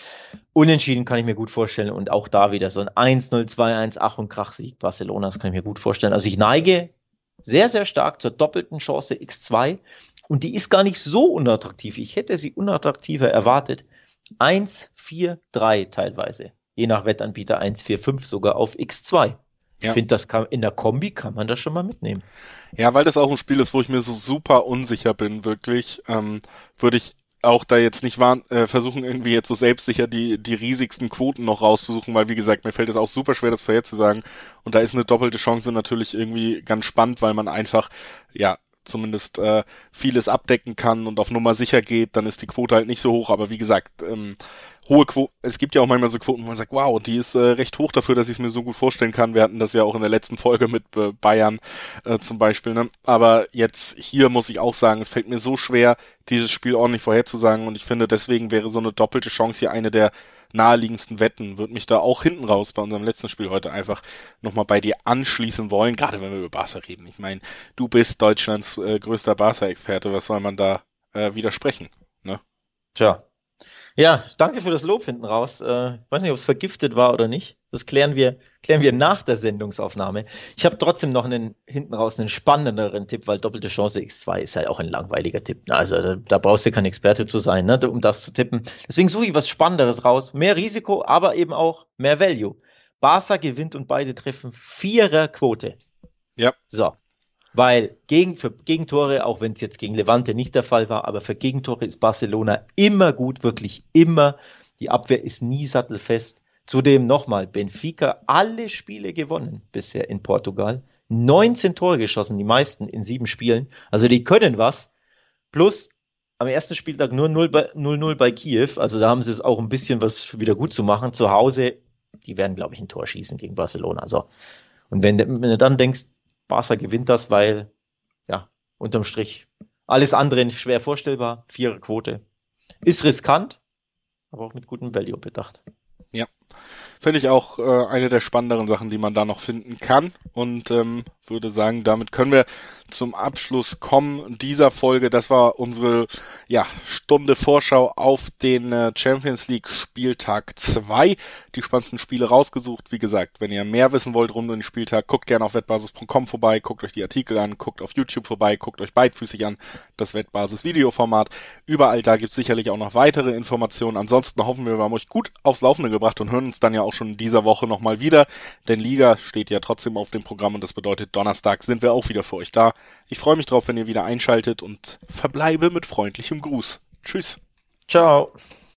Unentschieden kann ich mir gut vorstellen und auch da wieder so ein 1-0, 2-1, Ach und Krach-Sieg Barcelonas kann ich mir gut vorstellen. Also ich neige sehr, sehr stark zur doppelten Chance X2 und die ist gar nicht so unattraktiv. Ich hätte sie unattraktiver erwartet. 1, 4, 3 teilweise. Je nach Wettanbieter 1, 4, 5 sogar auf X2. Ich ja. finde, das kann, in der Kombi kann man das schon mal mitnehmen. Ja, weil das auch ein Spiel ist, wo ich mir so super unsicher bin, wirklich, ähm, würde ich auch da jetzt nicht waren, äh, versuchen irgendwie jetzt so selbstsicher die, die riesigsten Quoten noch rauszusuchen, weil wie gesagt, mir fällt es auch super schwer, das vorherzusagen. Und da ist eine doppelte Chance natürlich irgendwie ganz spannend, weil man einfach, ja, zumindest äh, vieles abdecken kann und auf Nummer sicher geht, dann ist die Quote halt nicht so hoch. Aber wie gesagt, ähm, hohe Quote, es gibt ja auch manchmal so Quoten, wo man sagt, wow, die ist äh, recht hoch dafür, dass ich es mir so gut vorstellen kann. Wir hatten das ja auch in der letzten Folge mit äh, Bayern äh, zum Beispiel. Ne? Aber jetzt hier muss ich auch sagen, es fällt mir so schwer, dieses Spiel ordentlich vorherzusagen und ich finde, deswegen wäre so eine doppelte Chance hier eine der naheliegendsten Wetten, würde mich da auch hinten raus bei unserem letzten Spiel heute einfach nochmal bei dir anschließen wollen, gerade wenn wir über Barca reden. Ich meine, du bist Deutschlands äh, größter Barca-Experte, was soll man da äh, widersprechen? Ne? Tja, ja, danke für das Lob hinten raus. Äh, ich weiß nicht, ob es vergiftet war oder nicht. Das klären wir, klären wir nach der Sendungsaufnahme. Ich habe trotzdem noch einen hinten raus einen spannenderen Tipp, weil doppelte Chance X2 ist halt auch ein langweiliger Tipp. Ne? Also da, da brauchst du kein Experte zu sein, ne, um das zu tippen. Deswegen suche ich was Spannenderes raus. Mehr Risiko, aber eben auch mehr Value. Barca gewinnt und beide treffen Vierer Quote. Ja. So. Weil gegen, für Gegentore, auch wenn es jetzt gegen Levante nicht der Fall war, aber für Gegentore ist Barcelona immer gut, wirklich immer. Die Abwehr ist nie sattelfest. Zudem nochmal, Benfica alle Spiele gewonnen bisher in Portugal. 19 Tore geschossen, die meisten in sieben Spielen. Also die können was. Plus am ersten Spieltag nur 0-0 bei Kiew. Also da haben sie es auch ein bisschen was wieder gut zu machen. Zu Hause, die werden, glaube ich, ein Tor schießen gegen Barcelona. So. Und wenn, wenn du dann denkst, Barca gewinnt das, weil, ja, unterm Strich alles andere schwer vorstellbar. Vierer Quote. Ist riskant, aber auch mit gutem Value bedacht. Ja, finde ich auch äh, eine der spannenderen Sachen, die man da noch finden kann. Und ähm, würde sagen, damit können wir zum Abschluss kommen dieser Folge. Das war unsere ja, Stunde Vorschau auf den äh, Champions League Spieltag 2. Die spannendsten Spiele rausgesucht. Wie gesagt, wenn ihr mehr wissen wollt rund um den Spieltag, guckt gerne auf wettbasis.com vorbei, guckt euch die Artikel an, guckt auf YouTube vorbei, guckt euch beidfüßig an, das Wettbasis Videoformat. Überall da gibt's sicherlich auch noch weitere Informationen. Ansonsten hoffen wir, wir haben euch gut aufs Laufende gebracht und hören uns dann ja auch schon in dieser Woche nochmal wieder. Denn Liga steht ja trotzdem auf dem Programm und das bedeutet, Donnerstag sind wir auch wieder für euch da. Ich freue mich drauf, wenn ihr wieder einschaltet und verbleibe mit freundlichem Gruß. Tschüss. Ciao.